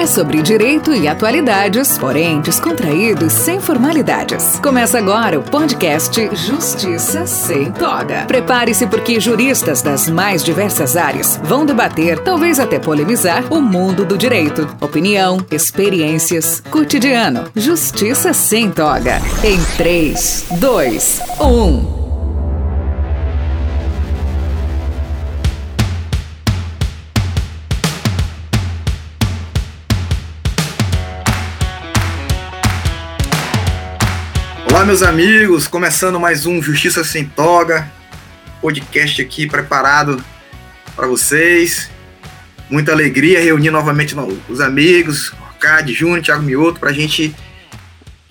É sobre direito e atualidades, porém descontraídos sem formalidades. Começa agora o podcast Justiça Sem Toga. Prepare-se porque juristas das mais diversas áreas vão debater, talvez até polemizar, o mundo do direito. Opinião, experiências, cotidiano. Justiça Sem Toga. Em 3, 2, 1. Olá, meus amigos, começando mais um Justiça Sem Toga, podcast aqui preparado para vocês. Muita alegria reunir novamente os amigos, Arcade, Júnior, Thiago Mioto, para a gente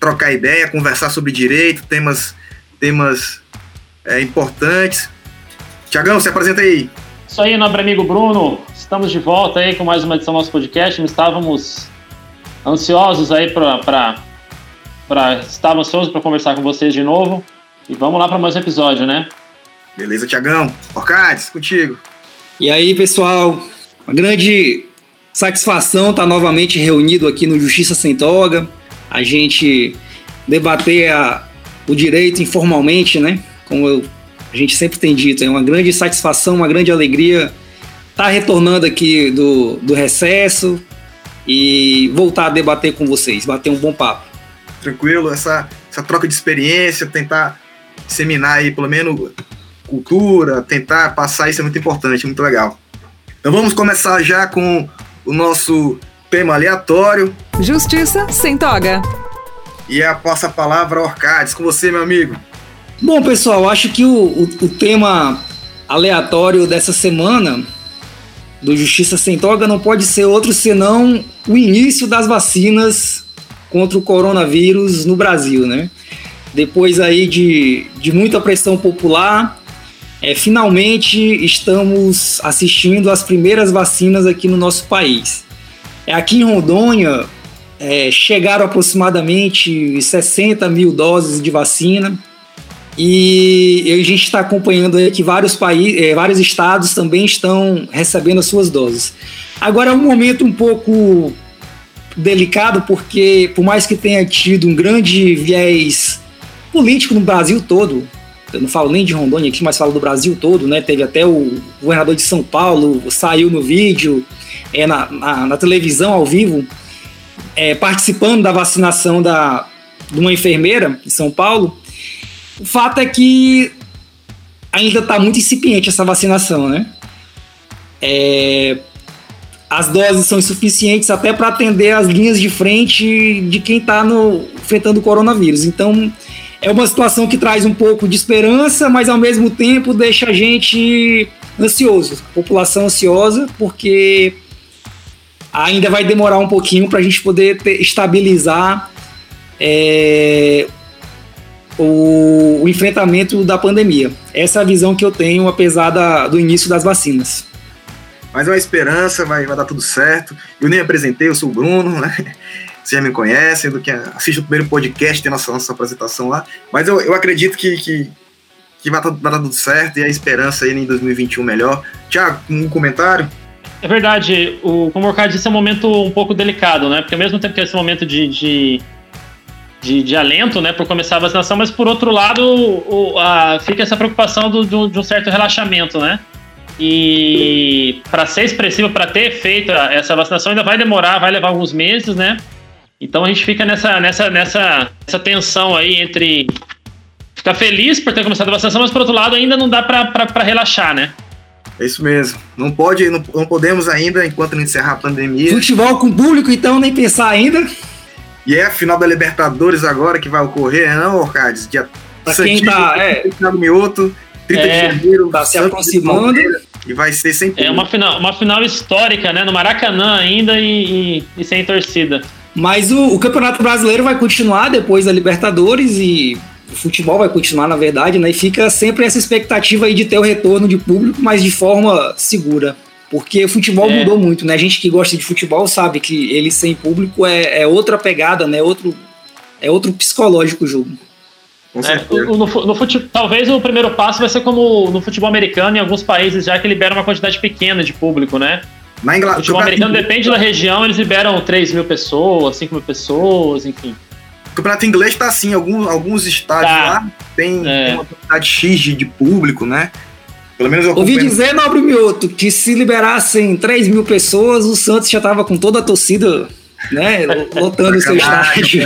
trocar ideia, conversar sobre direito, temas, temas é, importantes. Tiagão, se apresenta aí. Isso aí, nobre amigo Bruno. Estamos de volta aí com mais uma edição do nosso podcast. Estávamos ansiosos aí para para estar ansioso para conversar com vocês de novo. E vamos lá para mais um episódio, né? Beleza, Tiagão. Orcades, contigo. E aí, pessoal, uma grande satisfação estar novamente reunido aqui no Justiça Sem Toga. A gente debater a, o direito informalmente, né? Como eu, a gente sempre tem dito, é uma grande satisfação, uma grande alegria estar retornando aqui do, do recesso e voltar a debater com vocês, bater um bom papo tranquilo, essa, essa troca de experiência, tentar disseminar aí pelo menos cultura, tentar passar isso é muito importante, muito legal. Então vamos começar já com o nosso tema aleatório. Justiça sem toga. E a passa a palavra Orcades, com você, meu amigo. Bom, pessoal, acho que o, o, o tema aleatório dessa semana do Justiça Sem Toga não pode ser outro senão o início das vacinas contra o coronavírus no Brasil, né? Depois aí de, de muita pressão popular, é, finalmente estamos assistindo as primeiras vacinas aqui no nosso país. É, aqui em Rondônia, é, chegaram aproximadamente 60 mil doses de vacina e a gente está acompanhando aí que vários, países, é, vários estados também estão recebendo as suas doses. Agora é um momento um pouco delicado porque, por mais que tenha tido um grande viés político no Brasil todo, eu não falo nem de Rondônia aqui, mas falo do Brasil todo, né? Teve até o governador de São Paulo, saiu no vídeo, é, na, na, na televisão ao vivo, é, participando da vacinação da, de uma enfermeira em São Paulo. O fato é que ainda está muito incipiente essa vacinação, né? É, as doses são insuficientes até para atender as linhas de frente de quem está enfrentando o coronavírus. Então, é uma situação que traz um pouco de esperança, mas ao mesmo tempo deixa a gente ansioso, população ansiosa, porque ainda vai demorar um pouquinho para a gente poder ter, estabilizar é, o, o, enfrentamento da pandemia. Essa é a visão que eu tenho, apesar da, do início das vacinas. Mas é uma esperança, vai, vai dar tudo certo. Eu nem apresentei, eu sou o Bruno, né? Vocês já me conhecem, do que assiste o primeiro podcast, tem nossa, nossa apresentação lá. Mas eu, eu acredito que, que, que vai, dar tudo certo e a esperança aí em 2021 melhor. Tiago, um comentário? É verdade, o, como o Ricardo disse, é um momento um pouco delicado, né? Porque ao mesmo tempo que é esse momento de, de, de, de alento, né, por começar a vacinação, mas por outro lado, o, a, fica essa preocupação do, do, de um certo relaxamento, né? E para ser expressivo, para ter feito essa vacinação, ainda vai demorar, vai levar alguns meses, né? Então a gente fica nessa, nessa, nessa, nessa tensão aí entre ficar feliz por ter começado a vacinação, mas por outro lado ainda não dá para relaxar, né? É isso mesmo. Não pode, não, não podemos ainda, enquanto não encerrar a pandemia. Futebol com público, então, nem pensar ainda. E é a final da Libertadores agora que vai ocorrer, não, Orcades? Dia pra quem tá, é... Mioto, 30 é, de janeiro, tá se aproximando. E vai ser sem É uma final, uma final histórica, né? No Maracanã ainda e, e, e sem torcida. Mas o, o, Campeonato Brasileiro vai continuar depois da Libertadores e o futebol vai continuar, na verdade, né? E fica sempre essa expectativa aí de ter o retorno de público, mas de forma segura. Porque o futebol é. mudou muito, né? A gente que gosta de futebol sabe que ele sem público é, é outra pegada, né? Outro, é outro psicológico o jogo. É, no, no fute... Talvez o primeiro passo vai ser como no futebol americano, em alguns países já que libera uma quantidade pequena de público, né? Na Inglaterra. O futebol americano depende da região, eles liberam 3 mil pessoas, 5 mil pessoas, enfim. O campeonato inglês tá assim, alguns, alguns estádios tá. lá tem, é. tem uma quantidade X de, de público, né? Pelo menos eu Ouvi dizer, Nobre Mioto, que se liberassem 3 mil pessoas, o Santos já tava com toda a torcida né, lotando o seu estádio.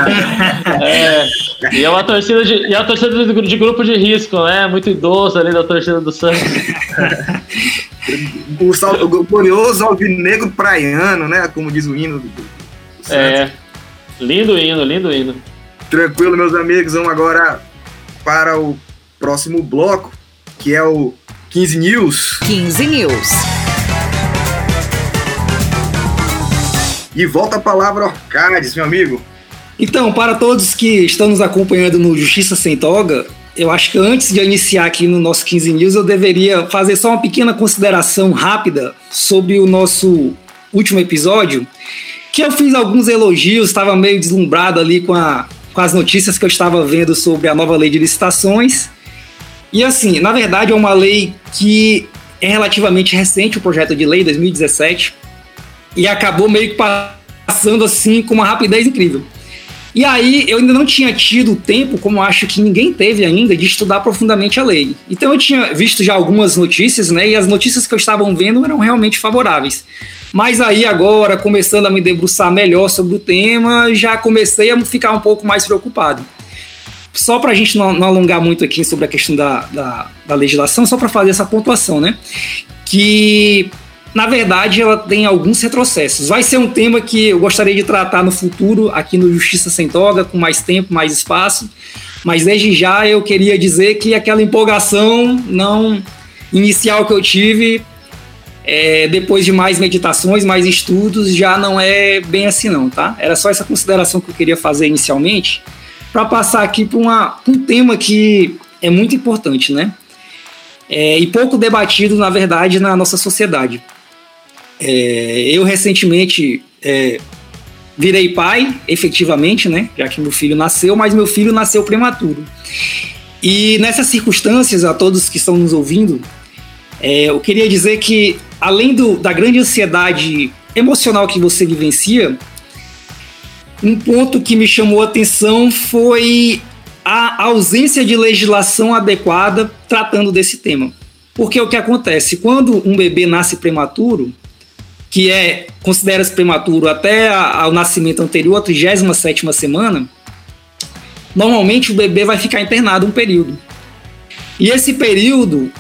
É, e é uma torcida de, e é uma torcida de, de, grupo de risco, né? Muito idoso ali da torcida do Santos. o, sal, o glorioso alvinegro praiano, né? Como diz o hino do, do É. Lindo hino, lindo hino. Tranquilo, meus amigos. Vamos agora para o próximo bloco, que é o 15 News. 15 News. E volta a palavra Orcades, meu amigo. Então, para todos que estão nos acompanhando no Justiça Sem Toga, eu acho que antes de iniciar aqui no nosso 15 News, eu deveria fazer só uma pequena consideração rápida sobre o nosso último episódio, que eu fiz alguns elogios, estava meio deslumbrado ali com, a, com as notícias que eu estava vendo sobre a nova lei de licitações. E assim, na verdade é uma lei que é relativamente recente, o projeto de lei 2017, e acabou meio que passando assim com uma rapidez incrível. E aí eu ainda não tinha tido tempo, como acho que ninguém teve ainda, de estudar profundamente a lei. Então eu tinha visto já algumas notícias, né? E as notícias que eu estava vendo eram realmente favoráveis. Mas aí agora, começando a me debruçar melhor sobre o tema, já comecei a ficar um pouco mais preocupado. Só para a gente não, não, alongar muito aqui sobre a questão da, da, da legislação, só para fazer essa pontuação, né? Que na verdade, ela tem alguns retrocessos. Vai ser um tema que eu gostaria de tratar no futuro, aqui no Justiça Sem Toga, com mais tempo, mais espaço. Mas desde já eu queria dizer que aquela empolgação não inicial que eu tive, é, depois de mais meditações, mais estudos, já não é bem assim não, tá? Era só essa consideração que eu queria fazer inicialmente, para passar aqui para um tema que é muito importante, né? É, e pouco debatido, na verdade, na nossa sociedade. É, eu recentemente é, virei pai, efetivamente, né? Já que meu filho nasceu, mas meu filho nasceu prematuro. E nessas circunstâncias, a todos que estão nos ouvindo, é, eu queria dizer que, além do, da grande ansiedade emocional que você vivencia, um ponto que me chamou a atenção foi a ausência de legislação adequada tratando desse tema. Porque o que acontece? Quando um bebê nasce prematuro, que é considera-se prematuro até a, ao nascimento anterior, a 37 semana, normalmente o bebê vai ficar internado um período. E esse período,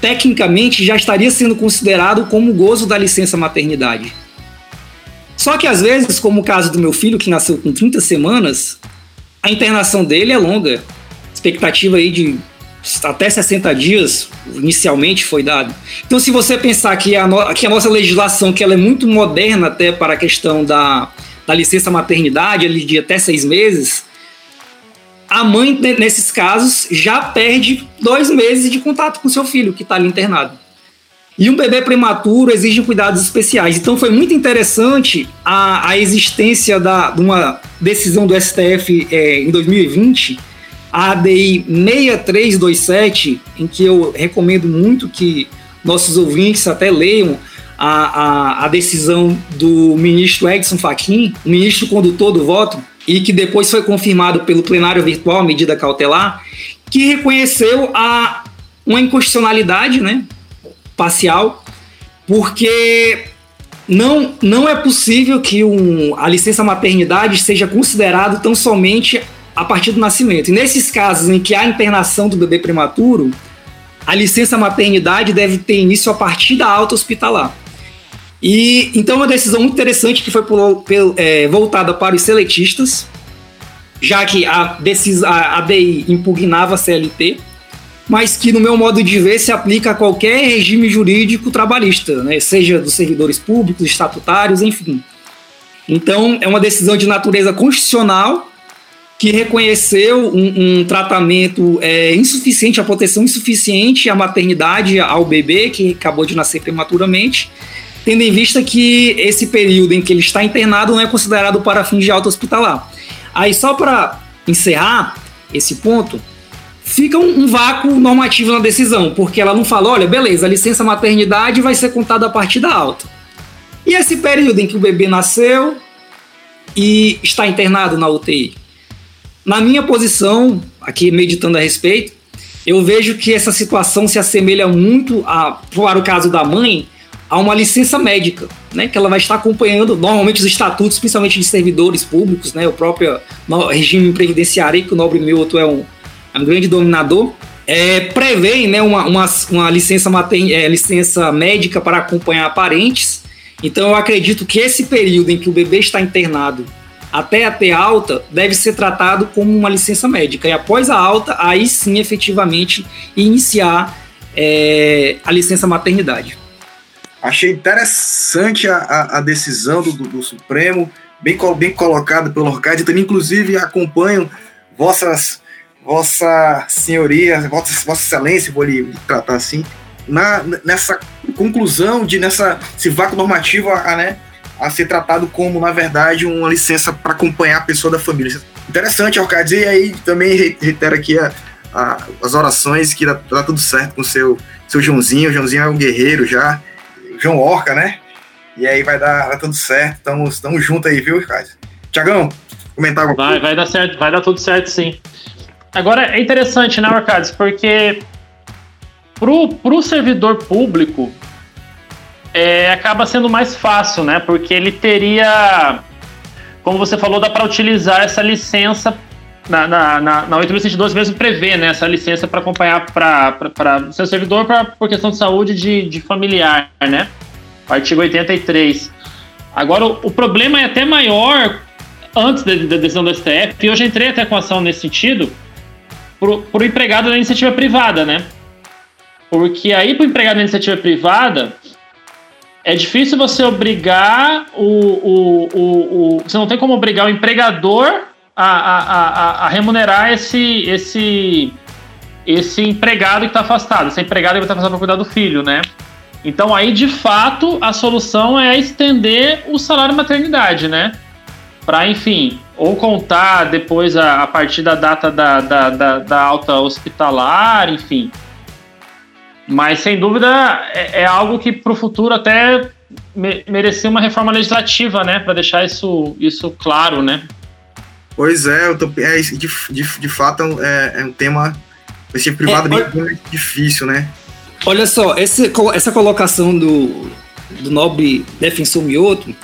tecnicamente, já estaria sendo considerado como gozo da licença maternidade. Só que às vezes, como o caso do meu filho, que nasceu com 30 semanas, a internação dele é longa. Expectativa aí de até 60 dias inicialmente foi dado. Então, se você pensar que a, no, que a nossa legislação, que ela é muito moderna até para a questão da, da licença maternidade, ali de até seis meses, a mãe, nesses casos, já perde dois meses de contato com seu filho, que está ali internado. E um bebê prematuro exige cuidados especiais. Então foi muito interessante a, a existência da, de uma decisão do STF é, em 2020 a ADI 6327, em que eu recomendo muito que nossos ouvintes até leiam a, a, a decisão do ministro Edson Fachin, ministro condutor do voto, e que depois foi confirmado pelo plenário virtual, medida cautelar, que reconheceu a, uma inconstitucionalidade né, parcial, porque não, não é possível que um, a licença maternidade seja considerado tão somente a partir do nascimento. E nesses casos em que há internação do bebê prematuro, a licença maternidade deve ter início a partir da alta hospitalar. E então uma decisão muito interessante que foi por, por, é, voltada para os seletistas, já que a, decis, a ADI impugnava a CLT, mas que no meu modo de ver se aplica a qualquer regime jurídico trabalhista, né, seja dos servidores públicos, estatutários, enfim. Então é uma decisão de natureza constitucional que reconheceu um, um tratamento é, insuficiente, a proteção insuficiente à maternidade ao bebê que acabou de nascer prematuramente, tendo em vista que esse período em que ele está internado não é considerado para fins de alta hospitalar. Aí, só para encerrar esse ponto, fica um, um, vácuo normativo na decisão, porque ela não fala, olha, beleza, a licença maternidade vai ser contada a partir da alta. E esse período em que o bebê nasceu e está internado na UTI? Na minha posição, aqui meditando a respeito, eu vejo que essa situação se assemelha muito, a, para o caso da mãe, a uma licença médica, né, que ela vai estar acompanhando normalmente os estatutos, principalmente de servidores públicos, né, o próprio regime previdenciário, que o Nobre Milton é um, é um grande dominador, é, prevê né, uma, uma, uma licença, mater, é, licença médica para acompanhar parentes. Então eu acredito que esse período em que o bebê está internado até a ter alta deve ser tratado como uma licença médica. E após a alta, aí sim efetivamente iniciar é, a licença maternidade. Achei interessante a, a, a decisão do, do, Supremo, bem, bem colocada pelo Orcade. Também, inclusive, acompanho vossas, vossa senhoria, vossa, vossa excelência, vou lhe tratar assim, na, nessa conclusão de nessa esse vácuo normativo a, né, a ser tratado como, na verdade, uma licença para acompanhar a pessoa da família. Interessante, Orcade. E aí também reitero aqui a, a, as orações que dá, dá, tudo certo com o seu, seu Joãozinho. O Joãozinho é um guerreiro já. João Orca, né? E aí vai dar, vai tudo certo. Estamos, estamos juntos aí, viu, Ricardo? Tiagão, comentar alguma vai, Vai dar certo, vai dar tudo certo, sim. Agora, é interessante, né, Arcades? Porque pro, pro servidor público é, acaba sendo mais fácil, né? Porque ele teria, como você falou, dá para utilizar essa licença na, na, na, na 8.112 mesmo prevê né, essa licença para acompanhar para o seu servidor pra, por questão de saúde de, de familiar, né? Artigo 83. Agora, o, o problema é até maior antes da, da, decisão do STF, e já entrei até com ação nesse sentido, para o empregado da iniciativa privada, né? Porque aí, para o empregado da iniciativa privada, é difícil você obrigar o, o, o, o. Você não tem como obrigar o empregador a, a, a, a remunerar esse, esse, esse empregado que está afastado, esse empregado que está afastado para cuidar do filho, né? Então aí, de fato, a solução é estender o salário maternidade, né? Para, enfim, ou contar depois a, a partir da data da, da, da, da alta hospitalar, enfim. Mas, sem dúvida, é, é algo que para o futuro até me, merecia uma reforma legislativa, né? Para deixar isso, isso claro, né? Pois é, eu tô, é de, de, de fato é, é um tema esse privado é, bem, bem difícil, né? Olha só, esse, essa colocação do, do nobre defensor Mioto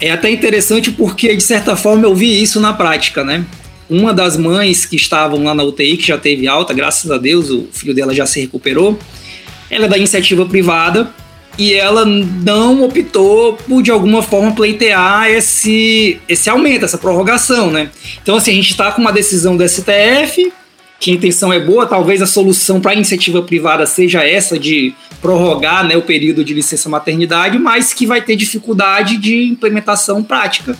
é até interessante porque, de certa forma, eu vi isso na prática, né? Uma das mães que estavam lá na UTI, que já teve alta, graças a Deus, o filho dela já se recuperou, ela é da iniciativa privada e ela não optou por de alguma forma pleitear esse, esse aumento, essa prorrogação, né? Então, assim, a gente está com uma decisão do STF, que a intenção é boa, talvez a solução para a iniciativa privada seja essa de prorrogar né, o período de licença maternidade, mas que vai ter dificuldade de implementação prática.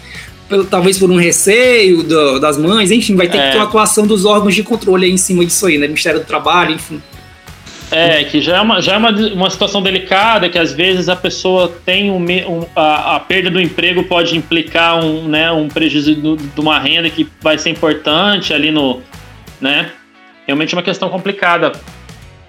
Pelo, talvez por um receio do, das mães, enfim, vai ter é. que ter uma atuação dos órgãos de controle aí em cima disso aí, né? Ministério do Trabalho, enfim. É, que já é uma, já é uma, uma situação delicada, que às vezes a pessoa tem um, um a, a, perda do emprego pode implicar um, né, um prejuízo do, de uma renda que vai ser importante ali no. Né? Realmente é uma questão complicada.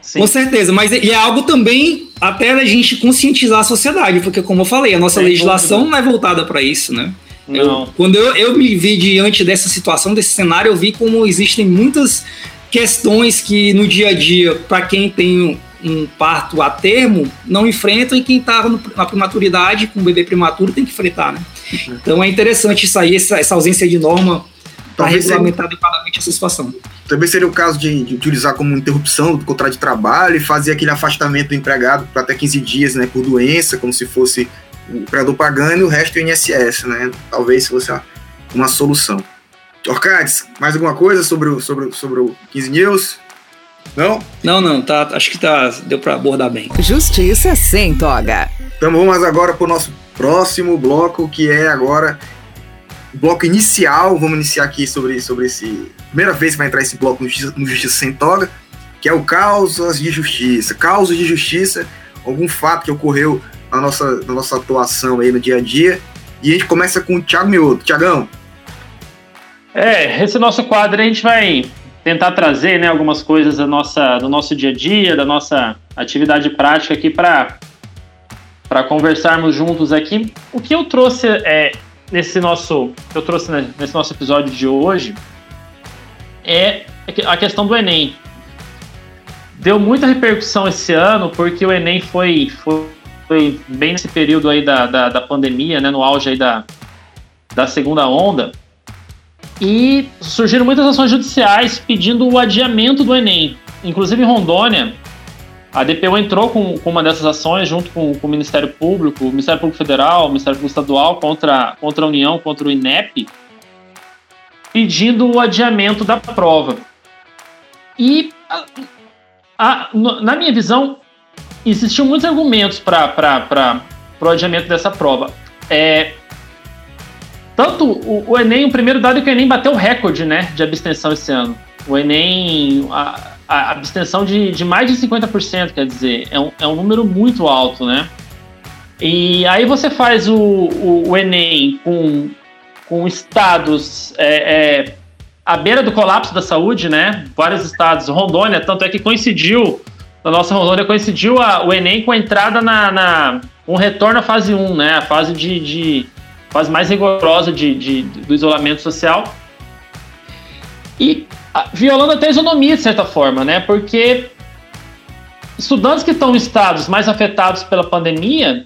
Sim. Com certeza, mas é, é algo também até a gente conscientizar a sociedade, porque como eu falei, a nossa legislação não é voltada para isso, né? Não. Eu, quando eu, eu me vi diante dessa situação, desse cenário, eu vi como existem muitas questões que no dia a dia, para quem tem um parto a termo, não enfrentam e quem está na prematuridade, com um bebê prematuro, tem que enfrentar, né? Uhum. Então é interessante isso aí, essa, essa ausência de norma para regulamentar adequadamente essa situação. Também seria o caso de, de, utilizar como interrupção do contrato de trabalho e fazer aquele afastamento do empregado por até 15 dias, né, por doença, como se fosse o empregador pagando e o resto o INSS, né? Talvez fosse uma solução. Orcades, mais alguma coisa sobre o, sobre, sobre o 15 News? Não? Não, não, tá, acho que tá, deu para abordar bem. Justiça sem toga. Então vamos agora para o nosso próximo bloco, que é agora o bloco inicial. Vamos iniciar aqui sobre, sobre esse. Primeira vez que vai entrar esse bloco no Justiça, no Justiça Sem Toga, que é o Causas de Justiça. Causas de Justiça, algum fato que ocorreu na nossa, na nossa atuação aí no dia a dia. E a gente começa com o Thiago Mioto. Tiagão, é, esse nosso quadro a gente vai tentar trazer né, algumas coisas da nossa, do nosso dia a dia, da nossa atividade prática aqui para para conversarmos juntos aqui. O que eu trouxe é nesse nosso eu trouxe né, nesse nosso episódio de hoje é a questão do Enem. Deu muita repercussão esse ano porque o Enem foi, foi, foi bem nesse período aí da, da, da, pandemia, né, no auge aí da, da segunda onda. E surgiram muitas ações judiciais pedindo o adiamento do Enem. Inclusive em Rondônia, a DPU entrou com, com uma dessas ações junto com, com, o Ministério Público, o Ministério Público Federal, o Ministério Público Estadual contra, contra a União, contra o INEP, pedindo o adiamento da prova. E, a, a, na minha visão, existiam muitos argumentos para o adiamento dessa prova. É, tanto o, o, Enem, o primeiro dado é que o Enem bateu o recorde né, de abstenção esse ano. O Enem, a, a abstenção de, de mais de 50%, quer dizer, é um, é um número muito alto, né? E aí você faz o, o, o Enem com, com estados é, é, à beira do colapso da saúde, né? Vários estados, Rondônia, tanto é que coincidiu, na nossa Rondônia coincidiu a, o Enem com a entrada na, na um retorno à fase 1, né? A fase de, de fase mais rigorosa de, de, do isolamento social. E violando até a isonomia, de certa forma, né? Porque estudantes que estão em estados mais afetados pela pandemia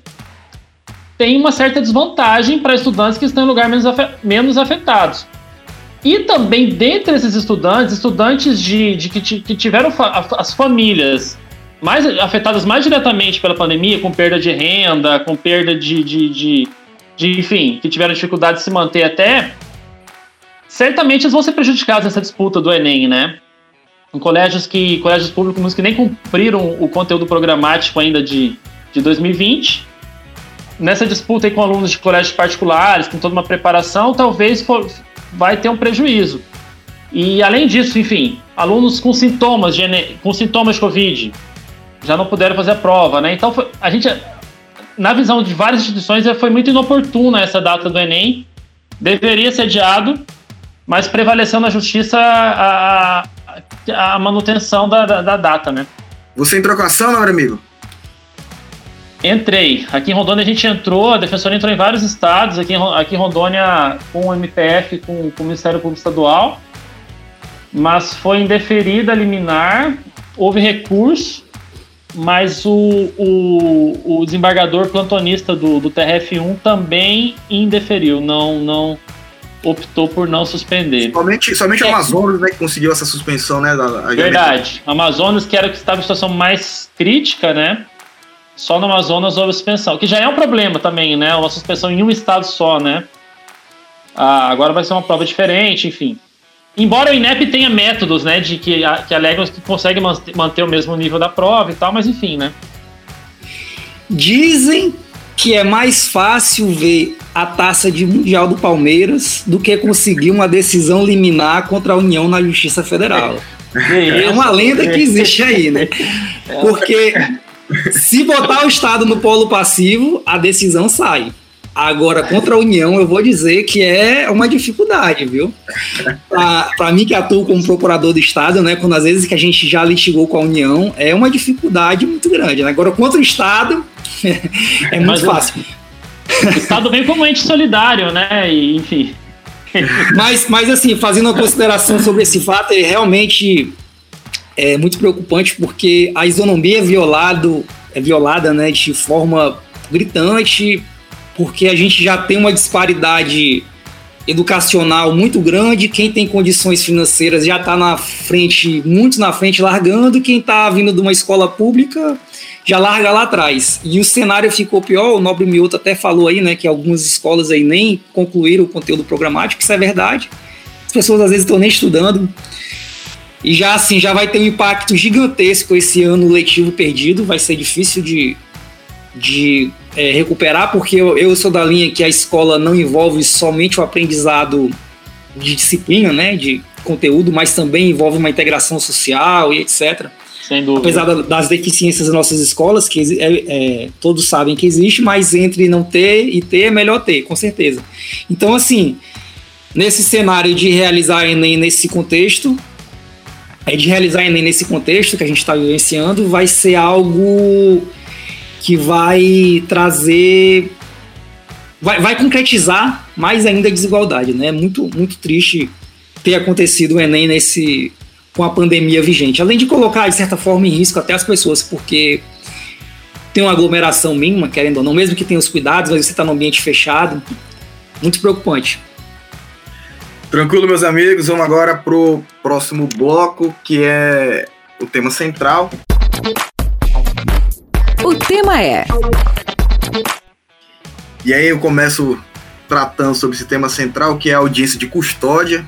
têm uma certa desvantagem para estudantes que estão em lugares menos afetados. E também, dentre esses estudantes, estudantes de, de que, que, tiveram fa as famílias mais afetadas mais diretamente pela pandemia, com perda de renda, com perda de, de, de, de enfim, que tiveram dificuldade de se manter até, certamente eles vão ser prejudicados nessa disputa do Enem, né? Em colégios que colégios públicos que nem cumpriram o conteúdo programático ainda de, de 2020. Nessa disputa com alunos de colégios particulares, com toda uma preparação, talvez for, vai ter um prejuízo. E além disso, enfim, alunos com sintomas de com sintomas de Covid já não puderam fazer a prova, né? Então foi, a gente, na visão de várias instituições, foi muito inoportuna essa data do Enem. Deveria ser adiado, mas prevaleceu na justiça a, a manutenção da, da, da, data, né? Você entrou com ação, não, amigo? Entrei. Aqui em Rondônia a gente entrou, a defensora entrou em vários estados, aqui em, aqui em Rondônia com o MPF, com, com o Ministério Público Estadual, mas foi indeferida a liminar, houve recurso, mas o, o, o desembargador plantonista do, do TRF1 também indeferiu, não, não, optou por não suspender. Somente, somente é. Amazonas né, que conseguiu essa suspensão, né? Da, Verdade. Amazonas, que era que estava em situação mais crítica, né? Só no Amazonas houve suspensão, que já é um problema também, né? Uma suspensão em um estado só, né? Ah, agora vai ser uma prova diferente, enfim. Embora o INEP tenha métodos, né, de que, que alegam que consegue manter o mesmo nível da prova e tal, mas enfim, né? Dizem que é mais fácil ver a taça de Mundial do Palmeiras do que conseguir uma decisão liminar contra a União na Justiça Federal. É uma lenda que existe aí, né? Porque se botar o Estado no polo passivo, a decisão sai. Agora, contra a União, eu vou dizer que é uma dificuldade, viu? Para mim, que atuo como procurador do Estado, né? Quando às vezes que a gente já litigou com a União, é uma dificuldade muito grande. Né? Agora, contra o Estado, é muito Mas, fácil. O Estado vem como ente solidário, né? E, enfim. Mas, mas, assim, fazendo uma consideração sobre esse fato, ele realmente é muito preocupante porque a isonomia é, violado, é violada né, de forma gritante, porque a gente já tem uma disparidade educacional muito grande. Quem tem condições financeiras já está na frente, muito na frente, largando. Quem está vindo de uma escola pública já larga lá atrás. E o cenário ficou pior. O Nobre Mioto até falou aí, né, que algumas escolas aí nem concluíram o conteúdo programático. Isso é verdade. As pessoas às vezes estão nem estudando. E já assim, já vai ter um impacto gigantesco esse ano letivo perdido. Vai ser difícil de, de é, recuperar, porque eu, eu sou da linha que a escola não envolve somente o aprendizado de disciplina, né, de conteúdo, mas também envolve uma integração social e etc. Sem dúvida. Apesar das deficiências das nossas escolas, que é, é, todos sabem que existe, mas entre não ter e ter é melhor ter, com certeza. Então, assim, nesse cenário de realizar Enem nesse contexto, é de realizar Enem nesse contexto que a gente está vivenciando, vai ser algo que vai trazer. Vai, vai concretizar mais ainda a desigualdade, né? É muito, muito triste ter acontecido o Enem nesse, com a pandemia vigente. Além de colocar, de certa forma, em risco até as pessoas, porque tem uma aglomeração mínima, querendo ou não, mesmo que tenha os cuidados, mas você está no ambiente fechado. Muito preocupante. Tranquilo, meus amigos. Vamos agora pro próximo bloco, que é o tema central. O tema é. E aí eu começo tratando sobre esse tema central, que é a audiência de custódia.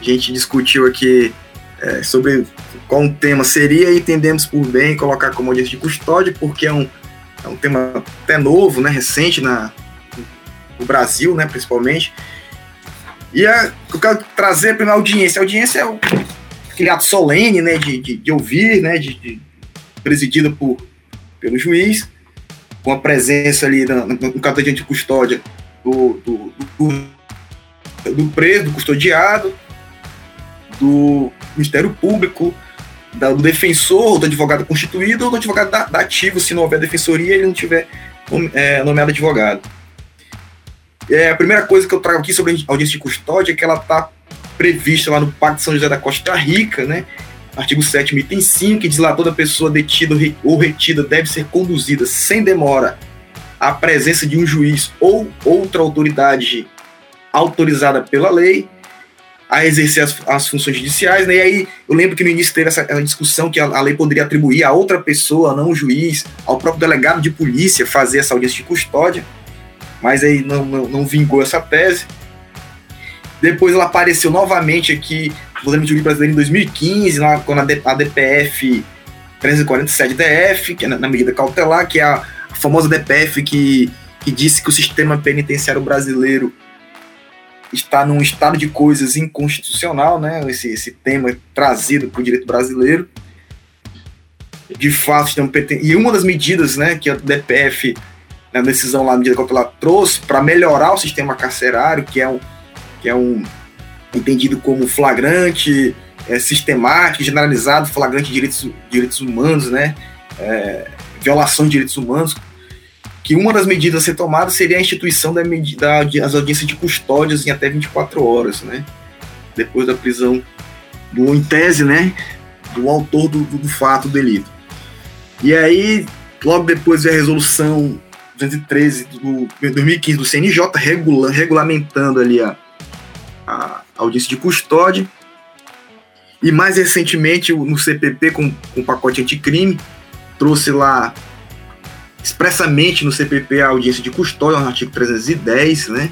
A gente discutiu aqui é, sobre qual um tema seria e entendemos por bem colocar como audiência de custódia, porque é um, é um tema até novo, né, recente na, no Brasil, né, principalmente. E eu quero trazer para a audiência. A audiência é o, aquele ato solene, né, de, de, de ouvir, né, de, de presidida por pelo juiz, com a presença ali no, no de custódia do, do, do, do preso, do custodiado, do Ministério Público, da, do defensor, do advogado constituído ou do advogado da, da ativo, se não houver defensoria ele não tiver é, nomeado advogado. É, a primeira coisa que eu trago aqui sobre a audiência de custódia é que ela está prevista lá no Pacto de São José da Costa Rica, né? Artigo 7 item 5, que diz lá toda pessoa detida ou retida deve ser conduzida sem demora à presença de um juiz ou outra autoridade autorizada pela lei a exercer as, as funções judiciais, né? E aí eu lembro que no início teve essa, essa discussão que a, a, lei poderia atribuir a outra pessoa, não o juiz, ao próprio delegado de polícia fazer essa audiência de custódia, mas aí não, não, não vingou essa tese. Depois ela apareceu novamente aqui Limite Jurídico Brasileiro em 2015, lá, quando a, DPF 347-DF, que é na, medida cautelar, que é a, famosa DPF que, que disse que o sistema penitenciário brasileiro está num estado de coisas inconstitucional, né? Esse, esse tema trazido para o direito brasileiro. De fato, e uma das medidas, né, que a DPF, na decisão lá, medida cautelar, trouxe para melhorar o sistema carcerário, que é um, que é um entendido como flagrante, é, sistemático, generalizado, flagrante de direitos, direitos humanos, né? É, violação de direitos humanos, que uma das medidas a ser tomada seria a instituição da medida, das audiências de custódias em até 24 horas, né? Depois da prisão do, em tese, né? Do autor do, do, do fato, do delito. E aí, logo depois a resolução 213 do 2015 do CNJ, regula, regulamentando ali a, a audiência de custódia. E mais recentemente, no CPP, com, com o pacote anticrime, trouxe lá expressamente no CPP a audiência de custódia, no artigo 310, né?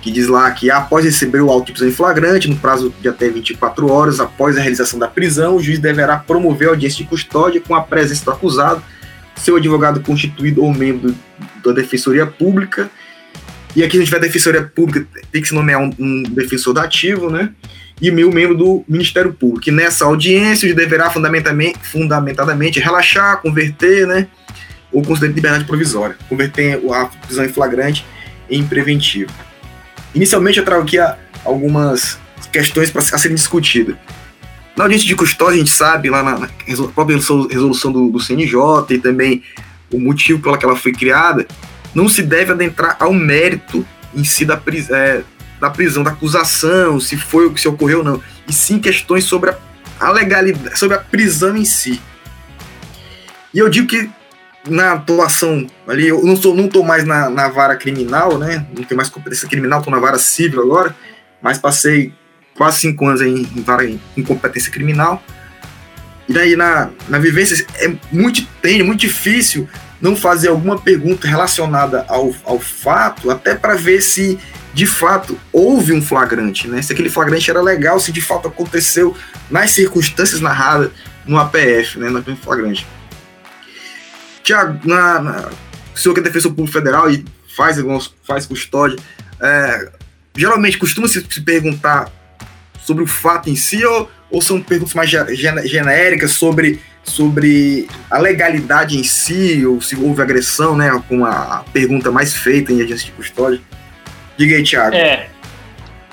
Que diz lá que após receber o auto de prisão em flagrante, no prazo de até 24 horas após a realização da prisão, o juiz deverá promover a audiência de custódia com a presença do acusado, seu advogado constituído ou membro da Defensoria Pública. E aqui, a gente tiver Defensoria Pública, tem que se nomear um, um defensor dativo, né? E o meu membro do Ministério Público. E nessa audiência, juiz deverá fundamentadamente, fundamentadamente relaxar, converter, né? ou conceder liberdade provisória, converter a prisão em flagrante em preventivo. Inicialmente eu trago aqui algumas questões para serem discutidas. Na audiência de custódia, a gente sabe, lá na, própria resolução do, do, CNJ e também o motivo pela que ela foi criada, não se deve adentrar ao mérito em si da, é, da prisão, da acusação, se foi o que se ocorreu ou não, e sim questões sobre a, a legalidade, sobre a prisão em si. E eu digo que na atuação ali, eu não, sou, não tô mais na, na vara criminal, né? Não tenho mais competência criminal, tô na vara civil agora, mas passei quase cinco anos em, em vara em, competência criminal. E daí na, na vivência é muito tem muito difícil não fazer alguma pergunta relacionada ao, ao fato, até para ver se de fato houve um flagrante, né? Se aquele flagrante era legal, se de fato aconteceu nas circunstâncias narradas no APF, né? No flagrante. Tiago, na, na, o senhor que é defensor público federal e faz, faz custódia, é, geralmente costuma se, se, perguntar sobre o fato em si ou, ou são perguntas mais genéricas sobre, sobre a legalidade em si, ou se houve agressão, né, com a pergunta mais feita em agência de custódia? Diga aí, Tiago. É,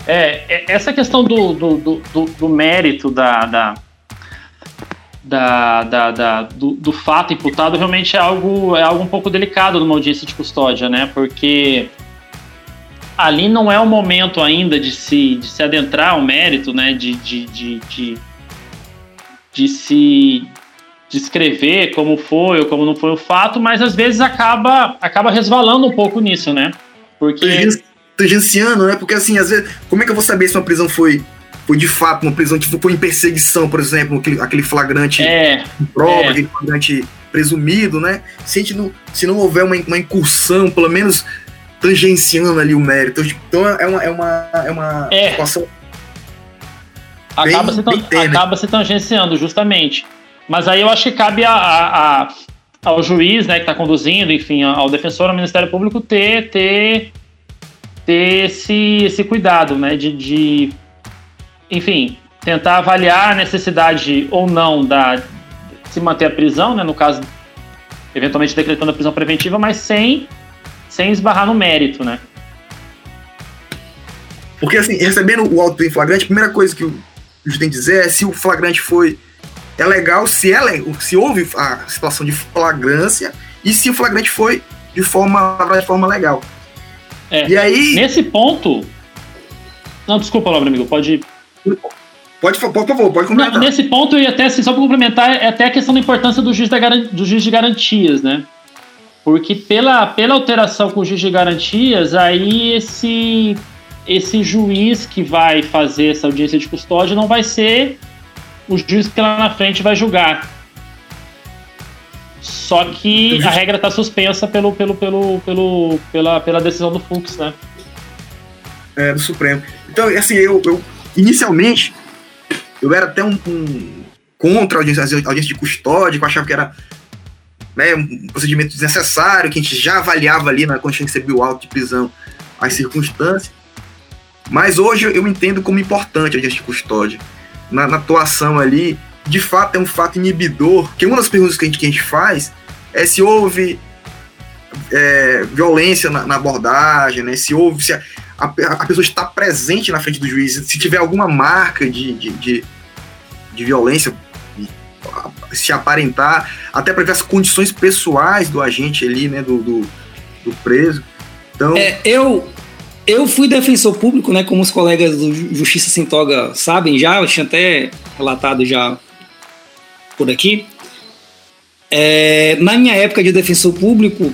é, é, essa questão do, do, do, do, do mérito da, da da, da, da do, do, fato imputado realmente é algo, é algo um pouco delicado numa audiência de custódia, né? Porque ali não é o momento ainda de se, de se adentrar ao mérito, né? De, de, de, de, de se descrever como foi ou como não foi o fato, mas às vezes acaba, acaba resvalando um pouco nisso, né? Porque. Tangenciando, né? Porque assim, às vezes, como é que eu vou saber se uma prisão foi foi de fato uma prisão, tipo, foi em perseguição, por exemplo, aquele, aquele flagrante é, prova, é. aquele flagrante presumido, né? Se, a gente não, se não houver uma, uma incursão, pelo menos tangenciando ali o mérito. Então é uma, é uma, é uma é. situação. Acaba, bem, se, bem acaba se tangenciando, justamente. Mas aí eu acho que cabe a, a, a ao juiz, né, que está conduzindo, enfim, ao defensor, ao Ministério Público ter, ter, ter esse, esse cuidado, né, de, de enfim, tentar avaliar a necessidade ou não da se manter a prisão, né, no caso, eventualmente decretando a prisão preventiva, mas sem, sem esbarrar no mérito, né? Porque, assim, recebendo o auto em flagrante, a primeira coisa que o juiz tem que dizer é se o flagrante foi é legal, se, é, se houve a situação de flagrância e se o flagrante foi de forma, de forma legal. É, e aí... Nesse ponto... Não, desculpa, Laura, amigo, pode Pode, por favor, pode comentar. Não, nesse ponto, e até assim, só para complementar, é até a questão da importância do juiz, da, do juiz de garantias, né? Porque pela, pela alteração com o juiz de garantias, aí esse, esse juiz que vai fazer essa audiência de custódia não vai ser o juiz que lá na frente vai julgar. Só que a regra está suspensa pelo, pelo, pelo, pelo, pela, pela decisão do Fux, né? É, do Supremo. Então, assim, eu, eu inicialmente, eu era até um, um contra a audiência, a audiência de custódia, que eu achava que era né, um procedimento desnecessário, que a gente já avaliava ali na, quando a gente recebia o auto de prisão as circunstâncias. Mas hoje eu entendo como importante a audiência de custódia. Na, na, atuação ali, de fato é um fato inibidor, que uma das perguntas que a gente, que a gente faz é se houve é, violência na, na, abordagem, né? se houve. Se a, a, a, pessoa está presente na frente do juiz, se tiver alguma marca de, de, de, de violência, se aparentar, até para ver as condições pessoais do agente ali, né? Do, do, do preso. Então. É, eu. Eu fui defensor público, né? Como os colegas do Justiça Sem Toga sabem já, eu tinha até relatado já por aqui. É, na minha época de defensor público,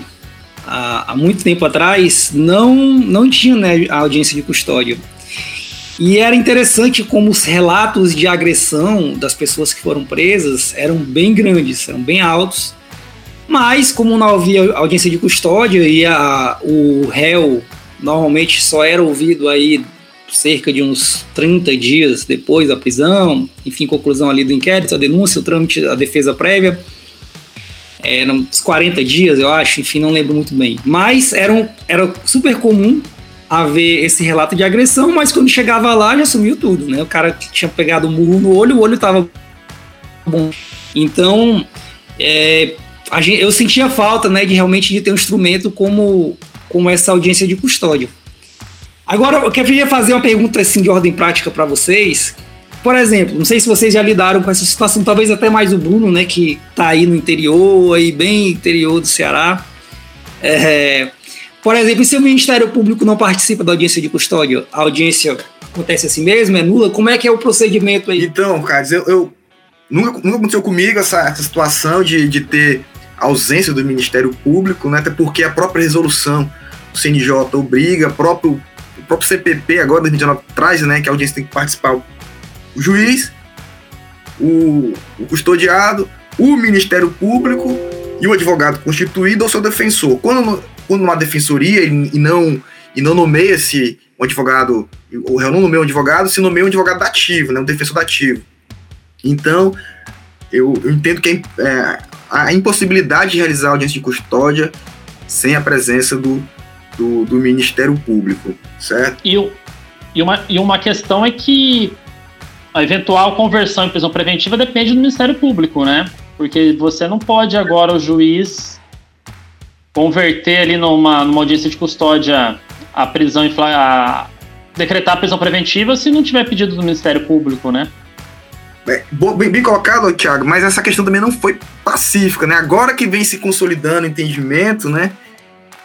há, há muito tempo atrás, não, não tinha né, a audiência de custódia. E era interessante como os relatos de agressão das pessoas que foram presas eram bem grandes, eram bem altos. Mas, como não havia audiência de custódia e a, o réu normalmente só era ouvido aí cerca de uns 30 dias depois da prisão, enfim, conclusão ali do inquérito, a denúncia, o trâmite, a defesa prévia, eram uns 40 dias, eu acho, enfim, não lembro muito bem. Mas eram, era super comum haver esse relato de agressão, mas quando chegava lá já sumiu tudo, né? O cara tinha pegado um murro no olho, o olho tava bom. Então, é, gente, eu sentia falta, né, de realmente de ter um instrumento como, como essa audiência de custódia. Agora, eu queria fazer uma pergunta assim de ordem prática para vocês, por exemplo, não sei se vocês já lidaram com essa situação, talvez até mais o Bruno, né, que tá aí no interior, aí bem interior do Ceará. É, por exemplo, se o Ministério Público não participa da audiência de custódia, a audiência acontece assim mesmo, é nula? Como é que é o procedimento aí? Então, Carlos, eu, eu nunca, nunca aconteceu comigo essa, essa situação de, de ter ausência do Ministério Público, né, até porque a própria resolução do CNJ obriga, próprio, o próprio CPP agora, 2019, traz, né, que a audiência tem que participar o juiz, o, o custodiado, o Ministério Público e o advogado constituído ou seu defensor. Quando, quando uma defensoria e, não, e não nomeia-se um advogado, o réu não nomeia um advogado, se nomeia um advogado ativo, né, um defensor ativo. Então, eu, eu entendo que é, a impossibilidade de realizar audiência de custódia sem a presença do, do, do Ministério Público, certo? E, e, uma, e uma questão é que a eventual conversão em prisão preventiva depende do Ministério Público, né? Porque você não pode agora o juiz converter ali numa, numa audiência de custódia a prisão a decretar a prisão preventiva se não tiver pedido do Ministério Público, né? É, bem, bem, colocado, Thiago, mas essa questão também não foi pacífica, né? Agora que vem se consolidando o entendimento, né?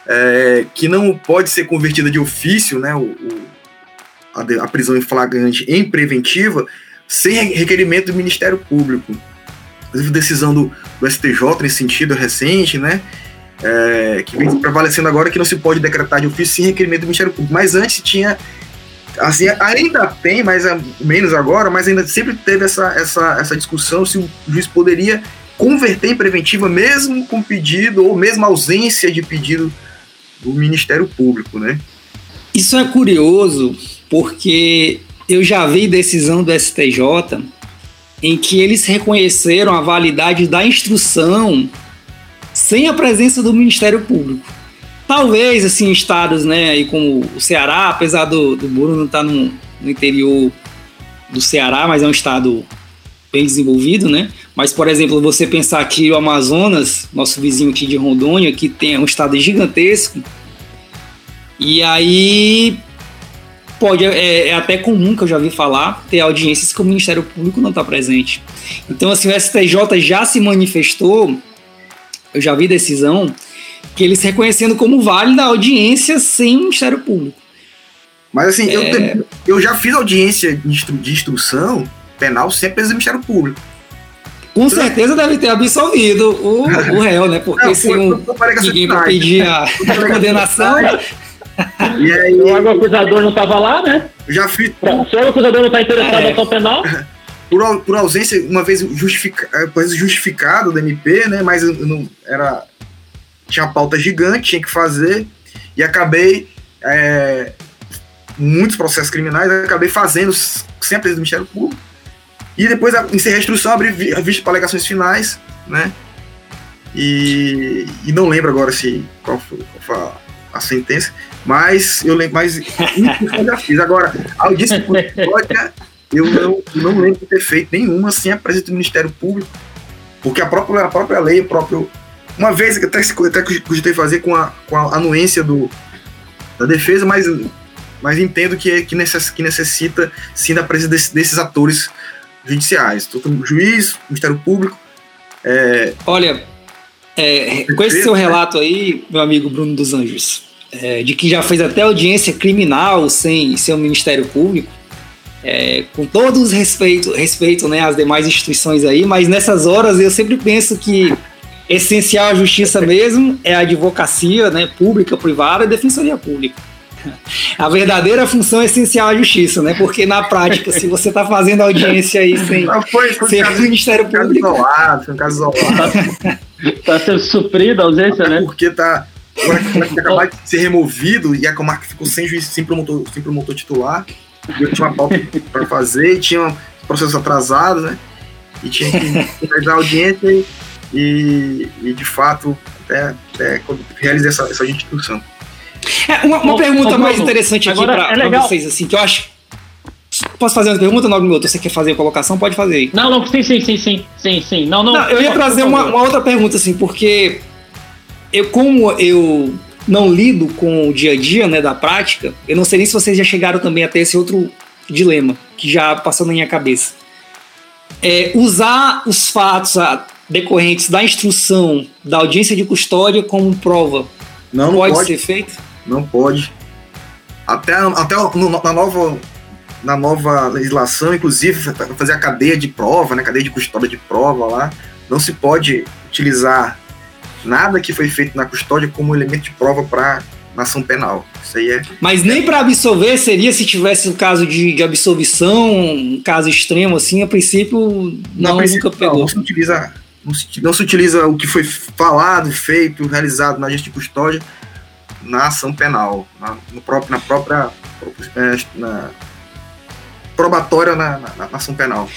É, que não pode ser convertida de ofício, né? O, o a, a, prisão em flagrante em preventiva, sem requerimento do Ministério Público. Inclusive, decisão do, do STJ nesse sentido recente, né? É, que vem prevalecendo agora que não se pode decretar de ofício sem requerimento do Ministério Público. Mas antes tinha assim, ainda tem, mas é menos agora, mas ainda sempre teve essa, essa, essa discussão se o juiz poderia converter em preventiva mesmo com pedido ou mesmo ausência de pedido do Ministério Público, né? Isso é curioso porque eu já vi decisão do STJ em que eles reconheceram a validade da instrução sem a presença do Ministério Público. Talvez, assim, estados, né, aí como o Ceará, apesar do, do Bruno estar tá no, no interior do Ceará, mas é um estado bem desenvolvido, né? Mas, por exemplo, você pensar aqui o Amazonas, nosso vizinho aqui de Rondônia, que tem um estado gigantesco, e aí pode é, é, até comum que eu já vi falar ter audiências que o Ministério Público não está presente. Então, assim, o STJ já se manifestou, eu já vi decisão que eles reconhecendo como válida a audiência sem o Ministério Público. Mas assim, é... eu, eu já fiz audiência de, instru, de instrução penal sem presença do Ministério Público. Com certeza deve ter absolvido o, o réu, né? Porque não, se um, ninguém pedir a, a condenação. E aí, o acusador não estava lá, né? Já fiz. Se o acusador não está interessado é. ação penal. Por, por ausência, uma vez justifica, justificado do MP, né? Mas não era tinha uma pauta gigante, tinha que fazer, e acabei. É, muitos processos criminais, acabei fazendo sem a presença do Ministério Público. E depois encerrei a instrução, abri a vista para alegações finais, né? E, e não lembro agora se qual foi, qual foi a, a, sentença, mas eu lembro, mas eu já fiz. Agora, a audiência pública, eu não, não lembro de ter feito nenhuma sem a presença do Ministério Público, porque a própria, a própria lei, o próprio uma vez, até, até cogitei fazer com a, com a anuência do, da defesa, mas, mas entendo que, que, necess, que necessita sim da presença desse, desses atores judiciais. Todo juiz, Ministério Público. É, Olha, é, com esse seu né? relato aí, meu amigo Bruno dos Anjos, é, de que já fez até audiência criminal sem ser o Ministério Público, é, com todos os respeito, respeito né, às demais instituições aí, mas nessas horas eu sempre penso que essencial à justiça mesmo é a advocacia, né, pública, privada e defensoria pública. A verdadeira função é essencial à justiça, né? Porque na prática, se você está fazendo audiência aí sem, foi, foi sem caso, Ministério foi Público. Isolado, foi um caso isolado. Está sendo suprida a ausência, né? Porque tá. Agora que acabar de ser removido e a comarca ficou sem juiz, sem promotor, sem promotor titular. Eu tinha uma pauta para fazer, tinha processos atrasados, né? E tinha que a audiência e e, e de fato até, até realizei essa, essa instituição. É, uma, uma pergunta mais interessante aqui para é vocês, assim, que eu acho. Posso fazer uma pergunta, Nobre Minuto? Você quer fazer a colocação? Pode fazer aí. Não, não, sim, sim, sim, sim, sim, sim. Não, não, não eu ia trazer uma, uma, outra pergunta, assim, porque eu, como eu não lido com o dia a dia, né, da prática, eu não sei nem se vocês já chegaram também até esse outro dilema que já passou na minha cabeça. É, usar os fatos, a, decorrentes da instrução da audiência de custódia como prova não, pode, não pode ser feito? Não pode. Até, até no, na, nova, na nova legislação, inclusive, fazer a cadeia de prova, né, cadeia de custódia de prova lá, não se pode utilizar nada que foi feito na custódia como elemento de prova para ação penal. Isso aí é. Mas nem para absolver seria se tivesse um caso de, de absolvição, um caso extremo assim, a princípio não, nunca pegou. Não, não se utiliza não se, não se utiliza o que foi falado, feito, realizado na agência de custódia na ação penal, na, no próprio, na própria é, na, probatória na, na, na, ação penal.